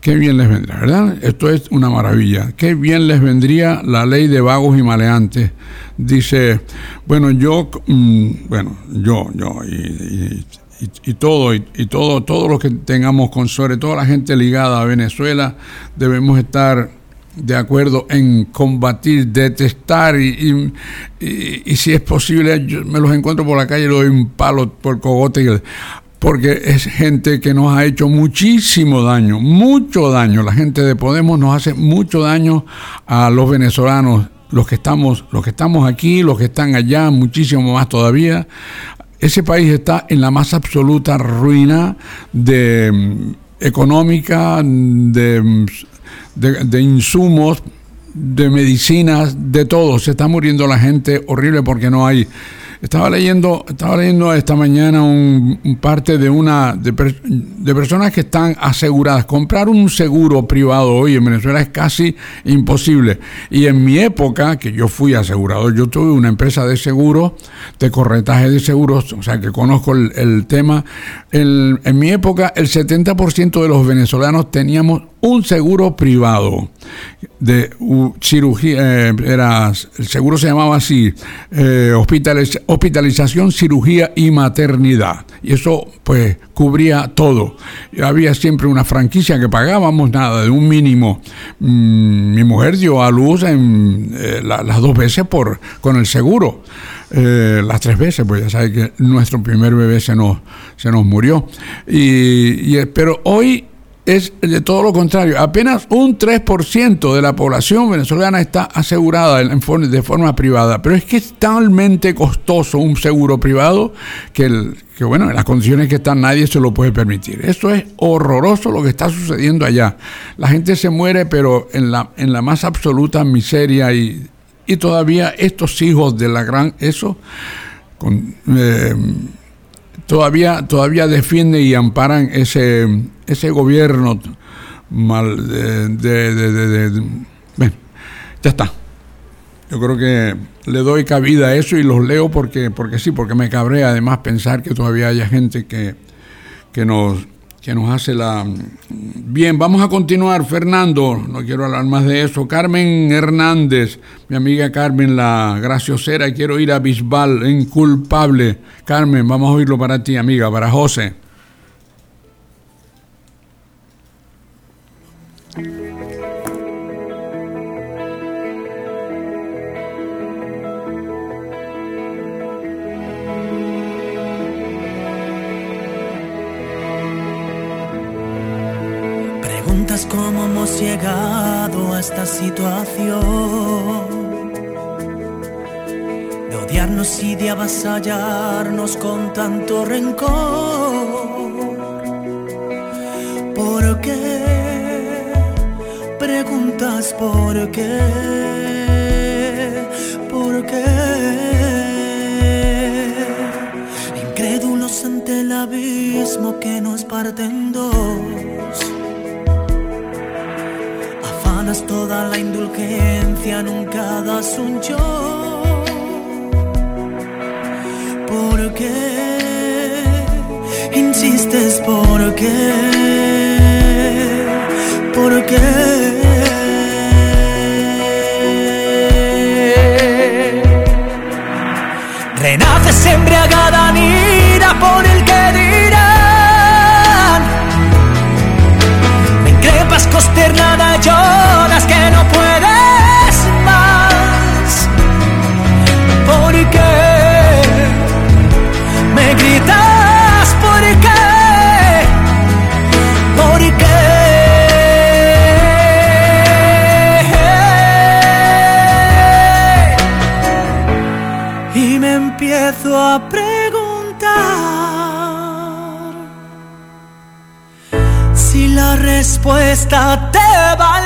Qué bien les vendrá, ¿verdad? Esto es una maravilla. Qué bien les vendría la ley de vagos y maleantes. Dice, bueno, yo, mm, bueno, yo, yo, y, todo, y, todo, todos los que tengamos con, sobre todo la gente ligada a Venezuela, debemos estar de acuerdo en combatir, detestar y, si es posible, yo me los encuentro por la calle y doy un palo por cogote. porque es gente que nos ha hecho muchísimo daño, mucho daño. La gente de Podemos nos hace mucho daño a los venezolanos, los que estamos, los que estamos aquí, los que están allá, muchísimo más todavía. Ese país está en la más absoluta ruina de mm, económica, de, mm, de- de insumos, de medicinas, de todo. Se está muriendo la gente horrible porque no hay. Estaba leyendo, estaba leyendo esta mañana un, parte de una de, per- de personas que están aseguradas. Comprar un seguro privado hoy en Venezuela es casi imposible. Y en mi época, que yo fui asegurador, yo tuve una empresa de seguros, de corretaje de seguros, o sea que conozco el, tema. En mi época, el 70% de los venezolanos teníamos un seguro privado de u- cirugía, eh, era, el seguro se llamaba así, eh, hospitaliz- hospitalización, cirugía y maternidad. Y eso pues cubría todo. Había siempre una franquicia que pagábamos nada, de un mínimo. Mm, mi mujer dio a luz en, eh, la- las dos veces por, con el seguro. Las tres veces, pues ya sabes que nuestro primer bebé se nos, se nos murió. Y, pero hoy es de todo lo contrario. Apenas un 3% de la población venezolana está asegurada de forma privada. Pero es que es talmente costoso un seguro privado que, el- que, bueno, en las condiciones que están nadie se lo puede permitir. Esto es horroroso lo que está sucediendo allá. La gente se muere, pero en la, en la más absoluta miseria y, y todavía estos hijos de la gran... Eso... Eh, todavía todavía defienden y amparan ese ese gobierno mal de, ya está. Yo creo que le doy cabida a eso y los leo porque porque sí porque me cabrea además pensar que todavía haya gente que que nos que nos hace la bien vamos a continuar. Fernando no quiero hablar más de eso. Carmen Hernández mi amiga Carmen la graciosera quiero ir a Bisbal en culpable. Carmen vamos a oírlo para ti amiga para José Preguntas cómo hemos llegado a esta situación de odiarnos y de avasallarnos con tanto rencor. ¿Por qué? Preguntas por qué. ¿Por qué? Incrédulos ante el abismo que nos parte en dos. Toda la indulgencia, nunca das un yo. ¿Por qué insistes? ¿Por qué? ¿Por qué? A preguntar si la respuesta te valdrá.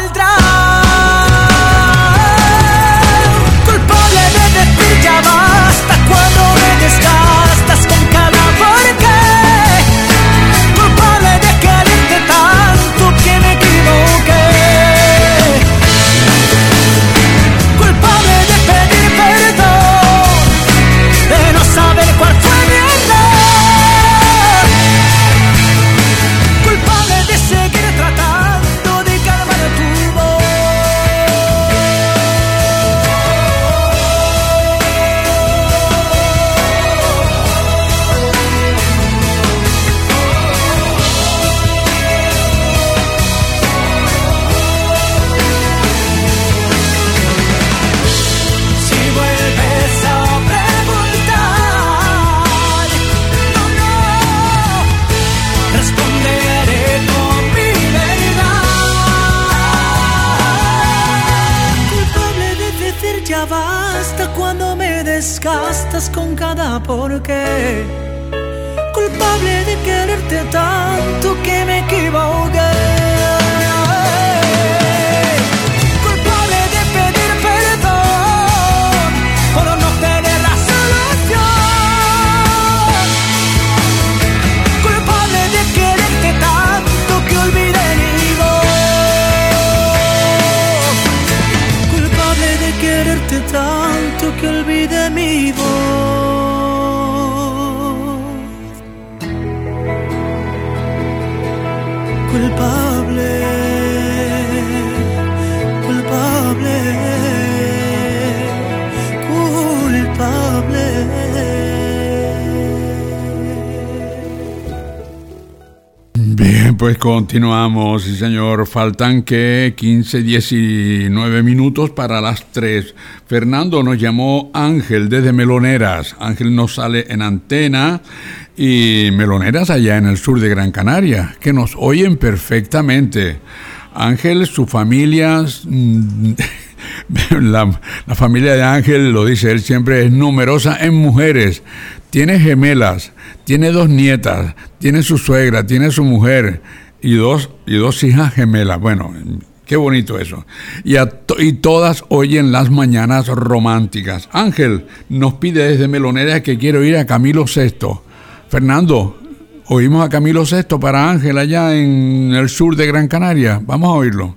Pues continuamos, sí señor. Faltan que 15, 19 minutos para las 3. Fernando nos llamó Ángel desde Meloneras. Ángel nos sale en antena y Meloneras allá en el sur de Gran Canaria, que nos oyen perfectamente. Ángel, su familia, mm, la, la familia de Ángel, lo dice él siempre, es numerosa en mujeres. Tiene gemelas, tiene dos nietas, tiene su suegra, tiene su mujer y dos, y dos hijas gemelas. Bueno, qué bonito eso. Y, a to- y todas oyen las mañanas románticas. Ángel nos pide desde Melonera que quiero ir a Camilo VI. Fernando, oímos a Camilo VI para Ángel allá en el sur de Gran Canaria. Vamos a oírlo.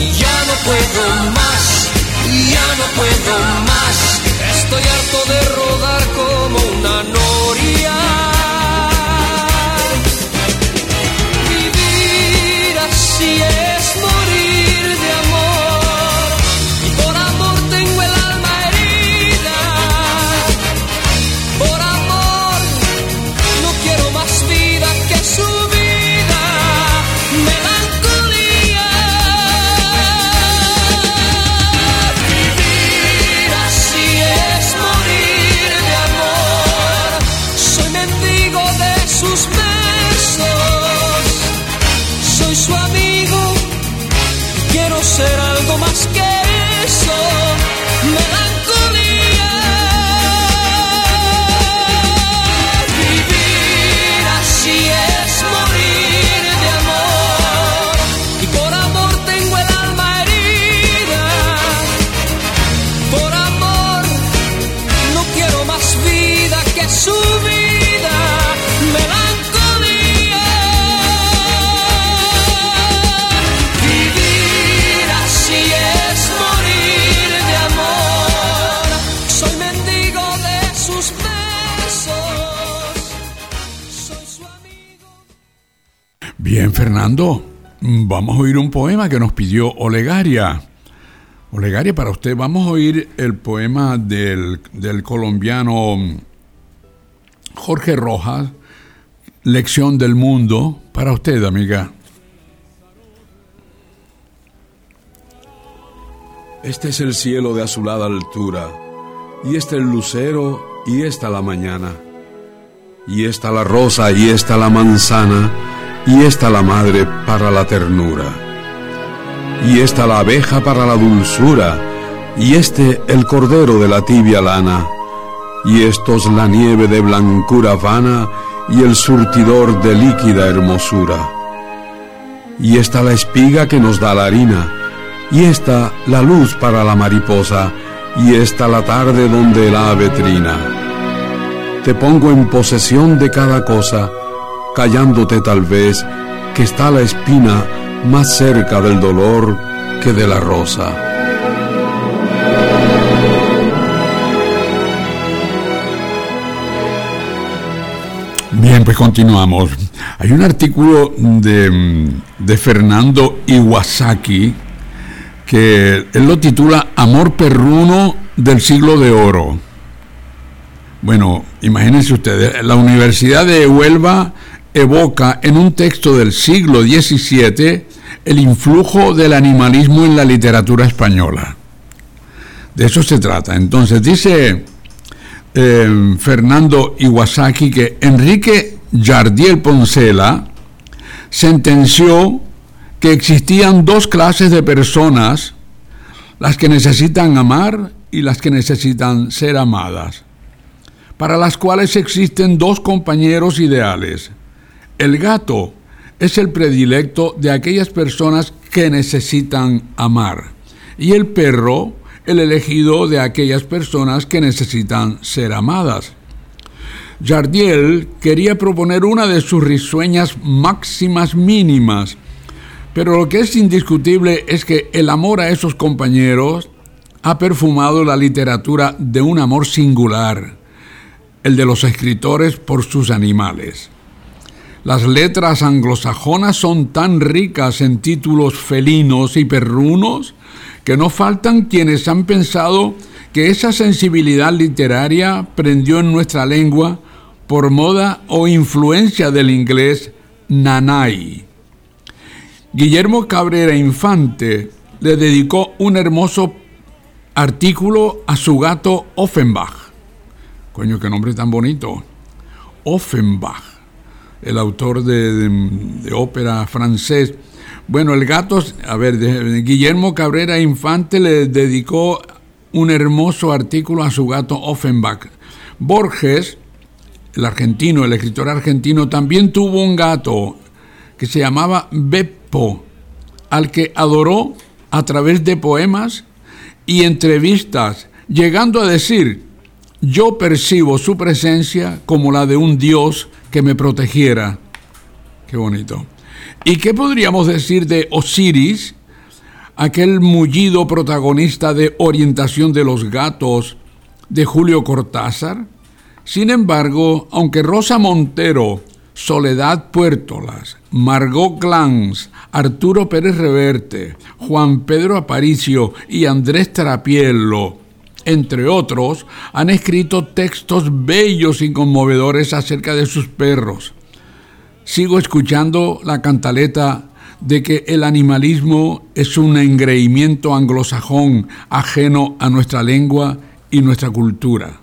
Ya no puedo más, ya no puedo más, estoy harto de rodar como una noria. Vivir así es morir Fernando, vamos a oír un poema que nos pidió Olegaria. Olegaria, para usted vamos a oír el poema del, del colombiano mm, Jorge Rojas, Lección del Mundo, para usted, amiga. Este es el cielo de azulada altura, y este el lucero, y esta la mañana, y esta la rosa, y esta la manzana, y esta la madre para la ternura, y esta la abeja para la dulzura, y este el cordero de la tibia lana, y estos la nieve de blancura vana, y el surtidor de líquida hermosura, y esta la espiga que nos da la harina, y esta la luz para la mariposa, y esta la tarde donde el ave trina. Te pongo en posesión de cada cosa, callándote tal vez que está la espina más cerca del dolor que de la rosa. Bien, pues continuamos. Hay un artículo de, de Fernando Iwasaki que él lo titula Amor perruno del siglo de oro. Bueno, imagínense ustedes, la Universidad de Huelva evoca en un texto del siglo XVII el influjo del animalismo en la literatura española. De eso se trata. Entonces dice eh, Fernando Iwasaki que Enrique Jardiel Poncela sentenció que existían dos clases de personas, las que necesitan amar y las que necesitan ser amadas, para las cuales existen dos compañeros ideales. El gato es el predilecto de aquellas personas que necesitan amar y el perro el elegido de aquellas personas que necesitan ser amadas. Jardiel quería proponer una de sus risueñas máximas mínimas, pero lo que es indiscutible es que el amor a esos compañeros ha perfumado la literatura de un amor singular, el de los escritores por sus animales. Las letras anglosajonas son tan ricas en títulos felinos y perrunos que no faltan quienes han pensado que esa sensibilidad literaria prendió en nuestra lengua por moda o influencia del inglés nanay. Guillermo Cabrera Infante le dedicó un hermoso artículo a su gato Offenbach. Coño, qué nombre tan bonito. Offenbach, el autor de, ópera francés. Bueno, el gato, a ver, Guillermo Cabrera Infante le dedicó un hermoso artículo a su gato Offenbach. Borges, el argentino, el escritor argentino, también tuvo un gato que se llamaba Beppo, al que adoró a través de poemas y entrevistas, llegando a decir, yo percibo su presencia como la de un Dios que me protegiera. Qué bonito. ¿Y qué podríamos decir de Osiris, aquel mullido protagonista de Orientación de los Gatos de Julio Cortázar. Sin embargo, aunque Rosa Montero, Soledad Puertolas, Margot Glantz, Arturo Pérez Reverte, Juan Pedro Aparicio y Andrés Trapiello, entre otros, han escrito textos bellos y conmovedores acerca de sus perros. Sigo escuchando la cantaleta de que el animalismo es un engreimiento anglosajón ajeno a nuestra lengua y nuestra cultura.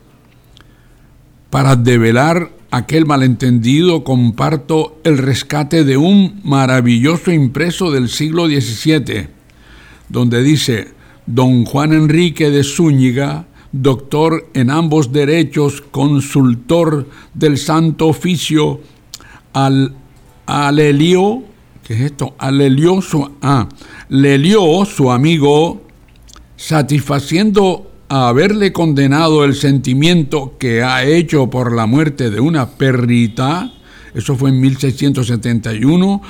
Para develar aquel malentendido comparto el rescate de un maravilloso impreso del siglo XVII, donde dice, don Juan Enrique de Zúñiga, doctor en ambos derechos, consultor del Santo Oficio, al Alelio, ¿qué es esto? Alelio, su, ah, Lelio, su amigo, satisfaciendo a haberle condenado el sentimiento que ha hecho por la muerte de una perrita, eso fue en 1671,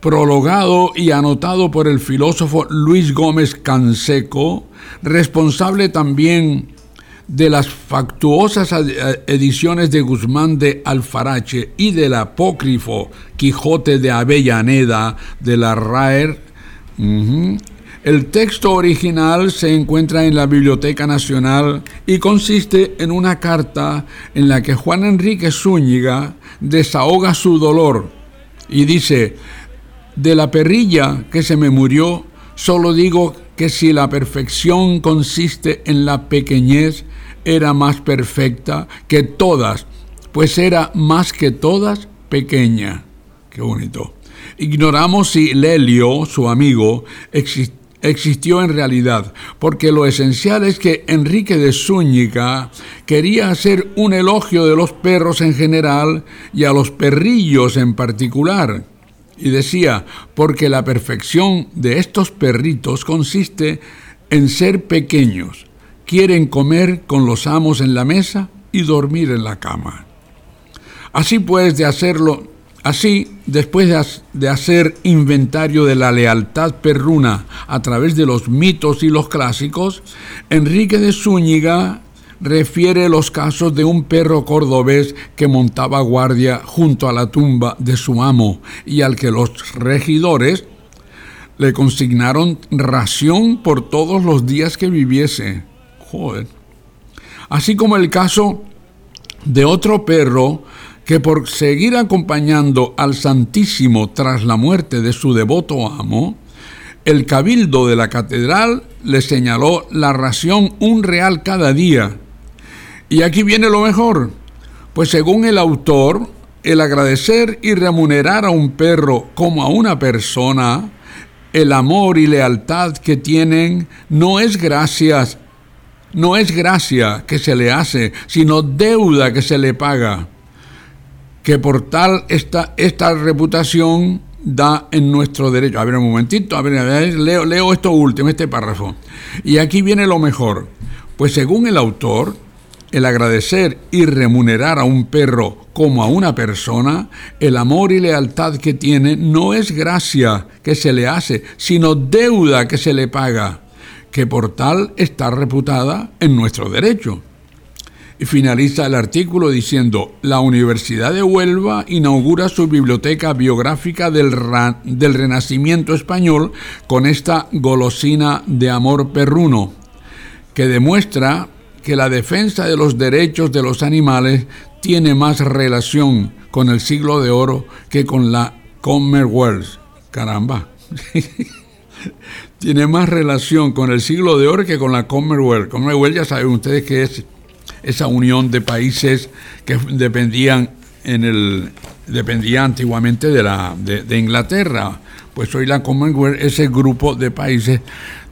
prologado y anotado por el filósofo Luis Gómez Canseco, responsable también de las factuosas ediciones de Guzmán de Alfarache y del apócrifo Quijote de Avellaneda de la Raer. El texto original se encuentra en la Biblioteca Nacional y consiste en una carta en la que Juan Enrique Zúñiga desahoga su dolor y dice, de la perrilla que se me murió, solo digo que si la perfección consiste en la pequeñez, era más perfecta que todas, pues era más que todas pequeña. Qué bonito. Ignoramos si Lelio, su amigo, existió en realidad, porque lo esencial es que Enrique de Zúñiga quería hacer un elogio de los perros en general y a los perrillos en particular. Y decía, porque la perfección de estos perritos consiste en ser pequeños, quieren comer con los amos en la mesa y dormir en la cama. Así pues, de hacerlo Así, después de hacer inventario de la lealtad perruna a través de los mitos y los clásicos, Enrique de Zúñiga refiere los casos de un perro cordobés que montaba guardia junto a la tumba de su amo y al que los regidores le consignaron ración por todos los días que viviese. Joder. Así como el caso de otro perro que por seguir acompañando al Santísimo tras la muerte de su devoto amo, el cabildo de la catedral le señaló la ración un real cada día. Y aquí viene lo mejor, pues según el autor, el agradecer y remunerar a un perro como a una persona, el amor y lealtad que tienen no es gracias, no es gracia que se le hace, sino deuda que se le paga que por tal esta, esta reputación da en nuestro derecho. A ver, un momentito, a ver, leo, leo esto último, este párrafo. Y aquí viene lo mejor. Pues según el autor, el agradecer y remunerar a un perro como a una persona, el amor y lealtad que tiene no es gracia que se le hace, sino deuda que se le paga, que por tal está reputada en nuestro derecho. Y finaliza el artículo diciendo, la Universidad de Huelva inaugura su biblioteca biográfica del, del Renacimiento español con esta golosina de amor perruno, que demuestra que la defensa de los derechos de los animales tiene más relación con el siglo de oro que con la Commonwealth. Caramba. tiene más relación con el siglo de oro que con la Commonwealth. Commonwealth ya saben ustedes que es esa unión de países que dependían en el dependía antiguamente de la de, Inglaterra pues hoy la Commonwealth ese grupo de países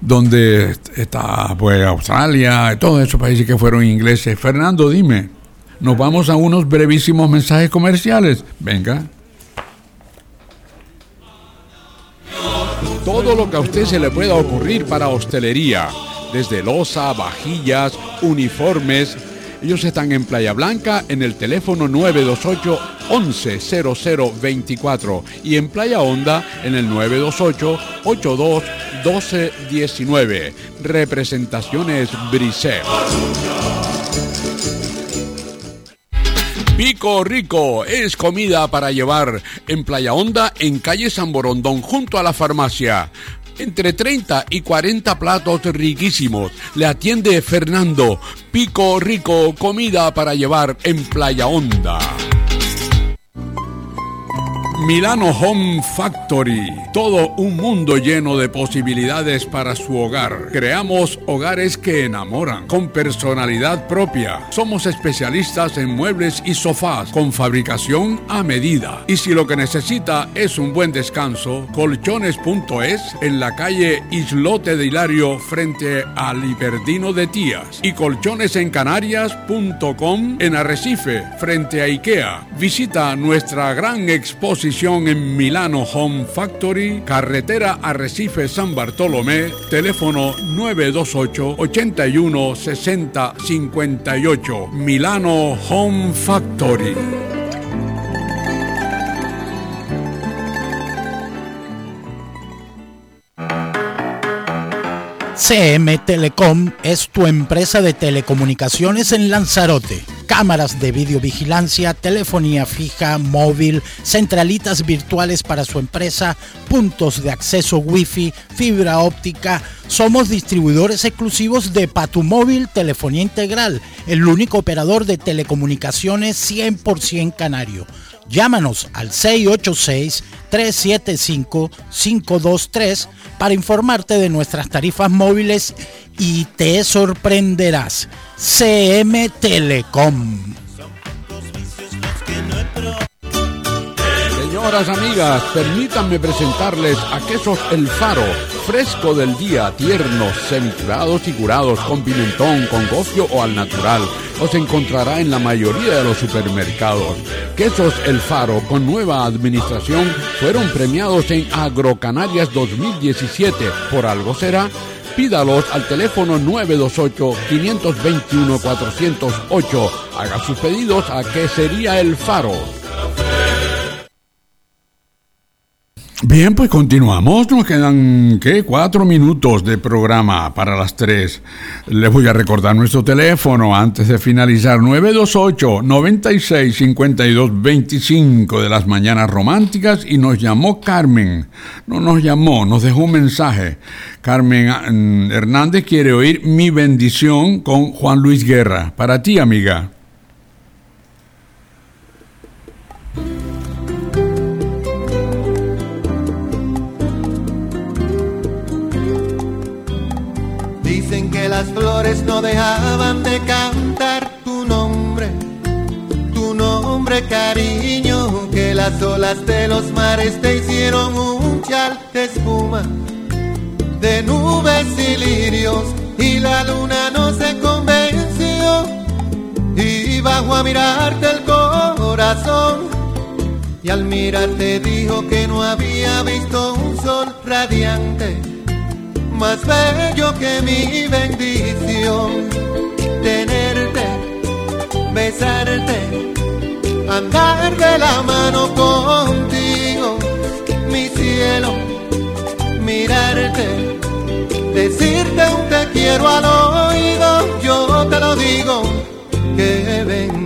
donde está pues Australia todos esos países que fueron ingleses. Fernando dime nos vamos a unos brevísimos mensajes comerciales venga. Todo lo que a usted se le pueda ocurrir para hostelería desde losa, vajillas, uniformes Ellos están en Playa Blanca en el teléfono 928 110024 y en Playa Honda en el 928 82 1219. Representaciones Brisset. Pico Rico es comida para llevar en Playa Honda en calle San Borondón junto a la farmacia. Entre 30 y 40 platos riquísimos. Le atiende Fernando. Pico Rico, comida para llevar en Playa Honda. Milano Home Factory. Todo un mundo lleno de posibilidades para su hogar. Creamos hogares que enamoran, con personalidad propia. Somos especialistas en muebles y sofás, con fabricación a medida. Y si lo que necesita es un buen descanso, colchones.es en la calle Islote de Hilario frente al Liberdino de Tías. Y colchonesencanarias.com en Arrecife frente a IKEA. Visita nuestra gran exposición en Milano Home Factory, carretera Arrecife San Bartolomé, teléfono 928 81 60 58. Milano Home Factory. CM Telecom es tu empresa de telecomunicaciones en Lanzarote. Cámaras de videovigilancia, telefonía fija, móvil, centralitas virtuales para su empresa, puntos de acceso wifi, fibra óptica. Somos distribuidores exclusivos de Patumóvil Telefonía Integral, el único operador de telecomunicaciones 100% canario. Llámanos al 686-375-523 para informarte de nuestras tarifas móviles y te sorprenderás. CM Telecom. Señoras, amigas, permítanme presentarles a Quesos El Faro, fresco del día, tiernos, semicurados y curados con pimentón, con gofio o al natural. Los encontrará en la mayoría de los supermercados. Quesos El Faro, con nueva administración, fueron premiados en Agrocanarias 2017. Por algo será. Pídalos al teléfono 928-521-408. Haga sus pedidos a que sería El Faro. Bien, pues continuamos. Nos quedan, ¿qué? Cuatro minutos de programa para las tres. Les voy a recordar nuestro teléfono antes de finalizar. 928-965225 de las mañanas románticas. Y nos llamó Carmen. No nos llamó, nos dejó un mensaje. Carmen mm, Hernández quiere oír Mi bendición con Juan Luis Guerra. Para ti, amiga. Dicen que las flores no dejaban de cantar tu nombre, tu nombre cariño, que las olas de los mares te hicieron un chal de espuma, de nubes y lirios, y la luna no se convenció, y bajó a mirarte el corazón, y al mirarte dijo que no había visto un sol radiante más bello que mi bendición. Tenerte, besarte, andar de la mano contigo, mi cielo, mirarte, decirte un te quiero al oído, yo te lo digo, qué bendición.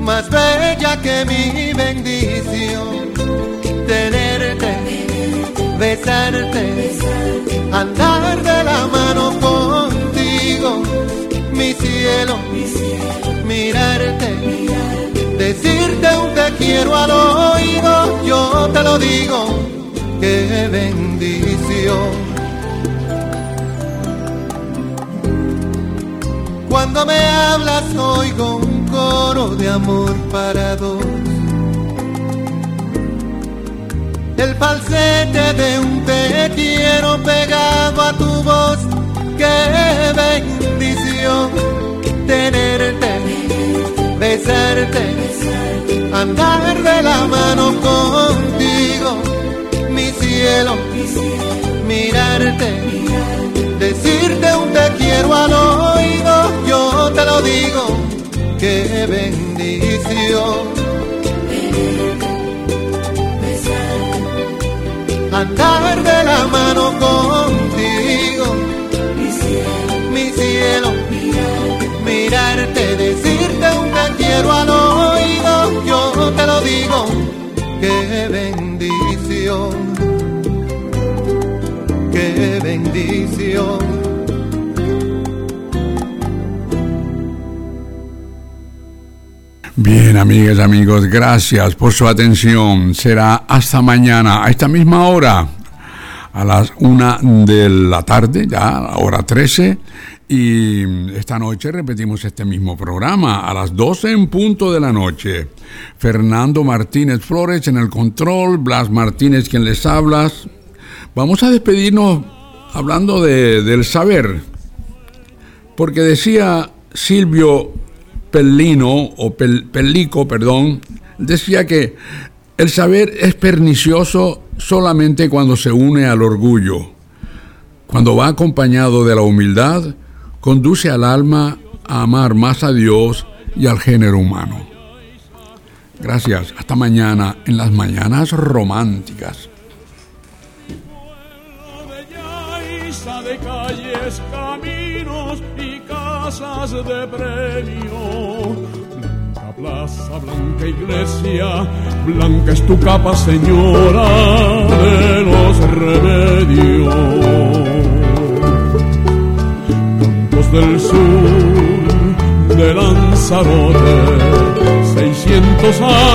más bella que mi bendición. Tenerte, besarte, andar de la mano contigo, mi cielo, mirarte, decirte un te quiero al oído, yo te lo digo, qué bendición. Cuando me hablas oigo coro de amor para dos. El falsete de un te quiero pegado a tu voz. Qué bendición tenerte, besarte, andar de la mano contigo, mi cielo, mirarte, decirte un te quiero al oído, yo te lo digo, qué bendición. Andar de la mano contigo, mi cielo, mirarte, decirte un te quiero al oído, yo te lo digo, qué bendición, qué bendición. Bien, amigas, amigos, gracias por su atención. Será hasta mañana, a esta misma hora, a las una de la tarde, ya, hora 13. Y esta noche repetimos este mismo programa a las 12 en punto de la noche. Fernando Martínez Flores en el control, Blas Martínez quien les habla. Vamos a despedirnos hablando de, del saber. Porque decía Silvio Pellino, o Pel- perdón, decía que el saber es pernicioso solamente cuando se une al orgullo. Cuando va acompañado de la humildad, conduce al alma a amar más a Dios y al género humano. Gracias, hasta mañana en las mañanas románticas. De. Plaza, blanca iglesia, blanca es tu capa, señora de los remedios. Campos del sur de Lanzarote, 600 años.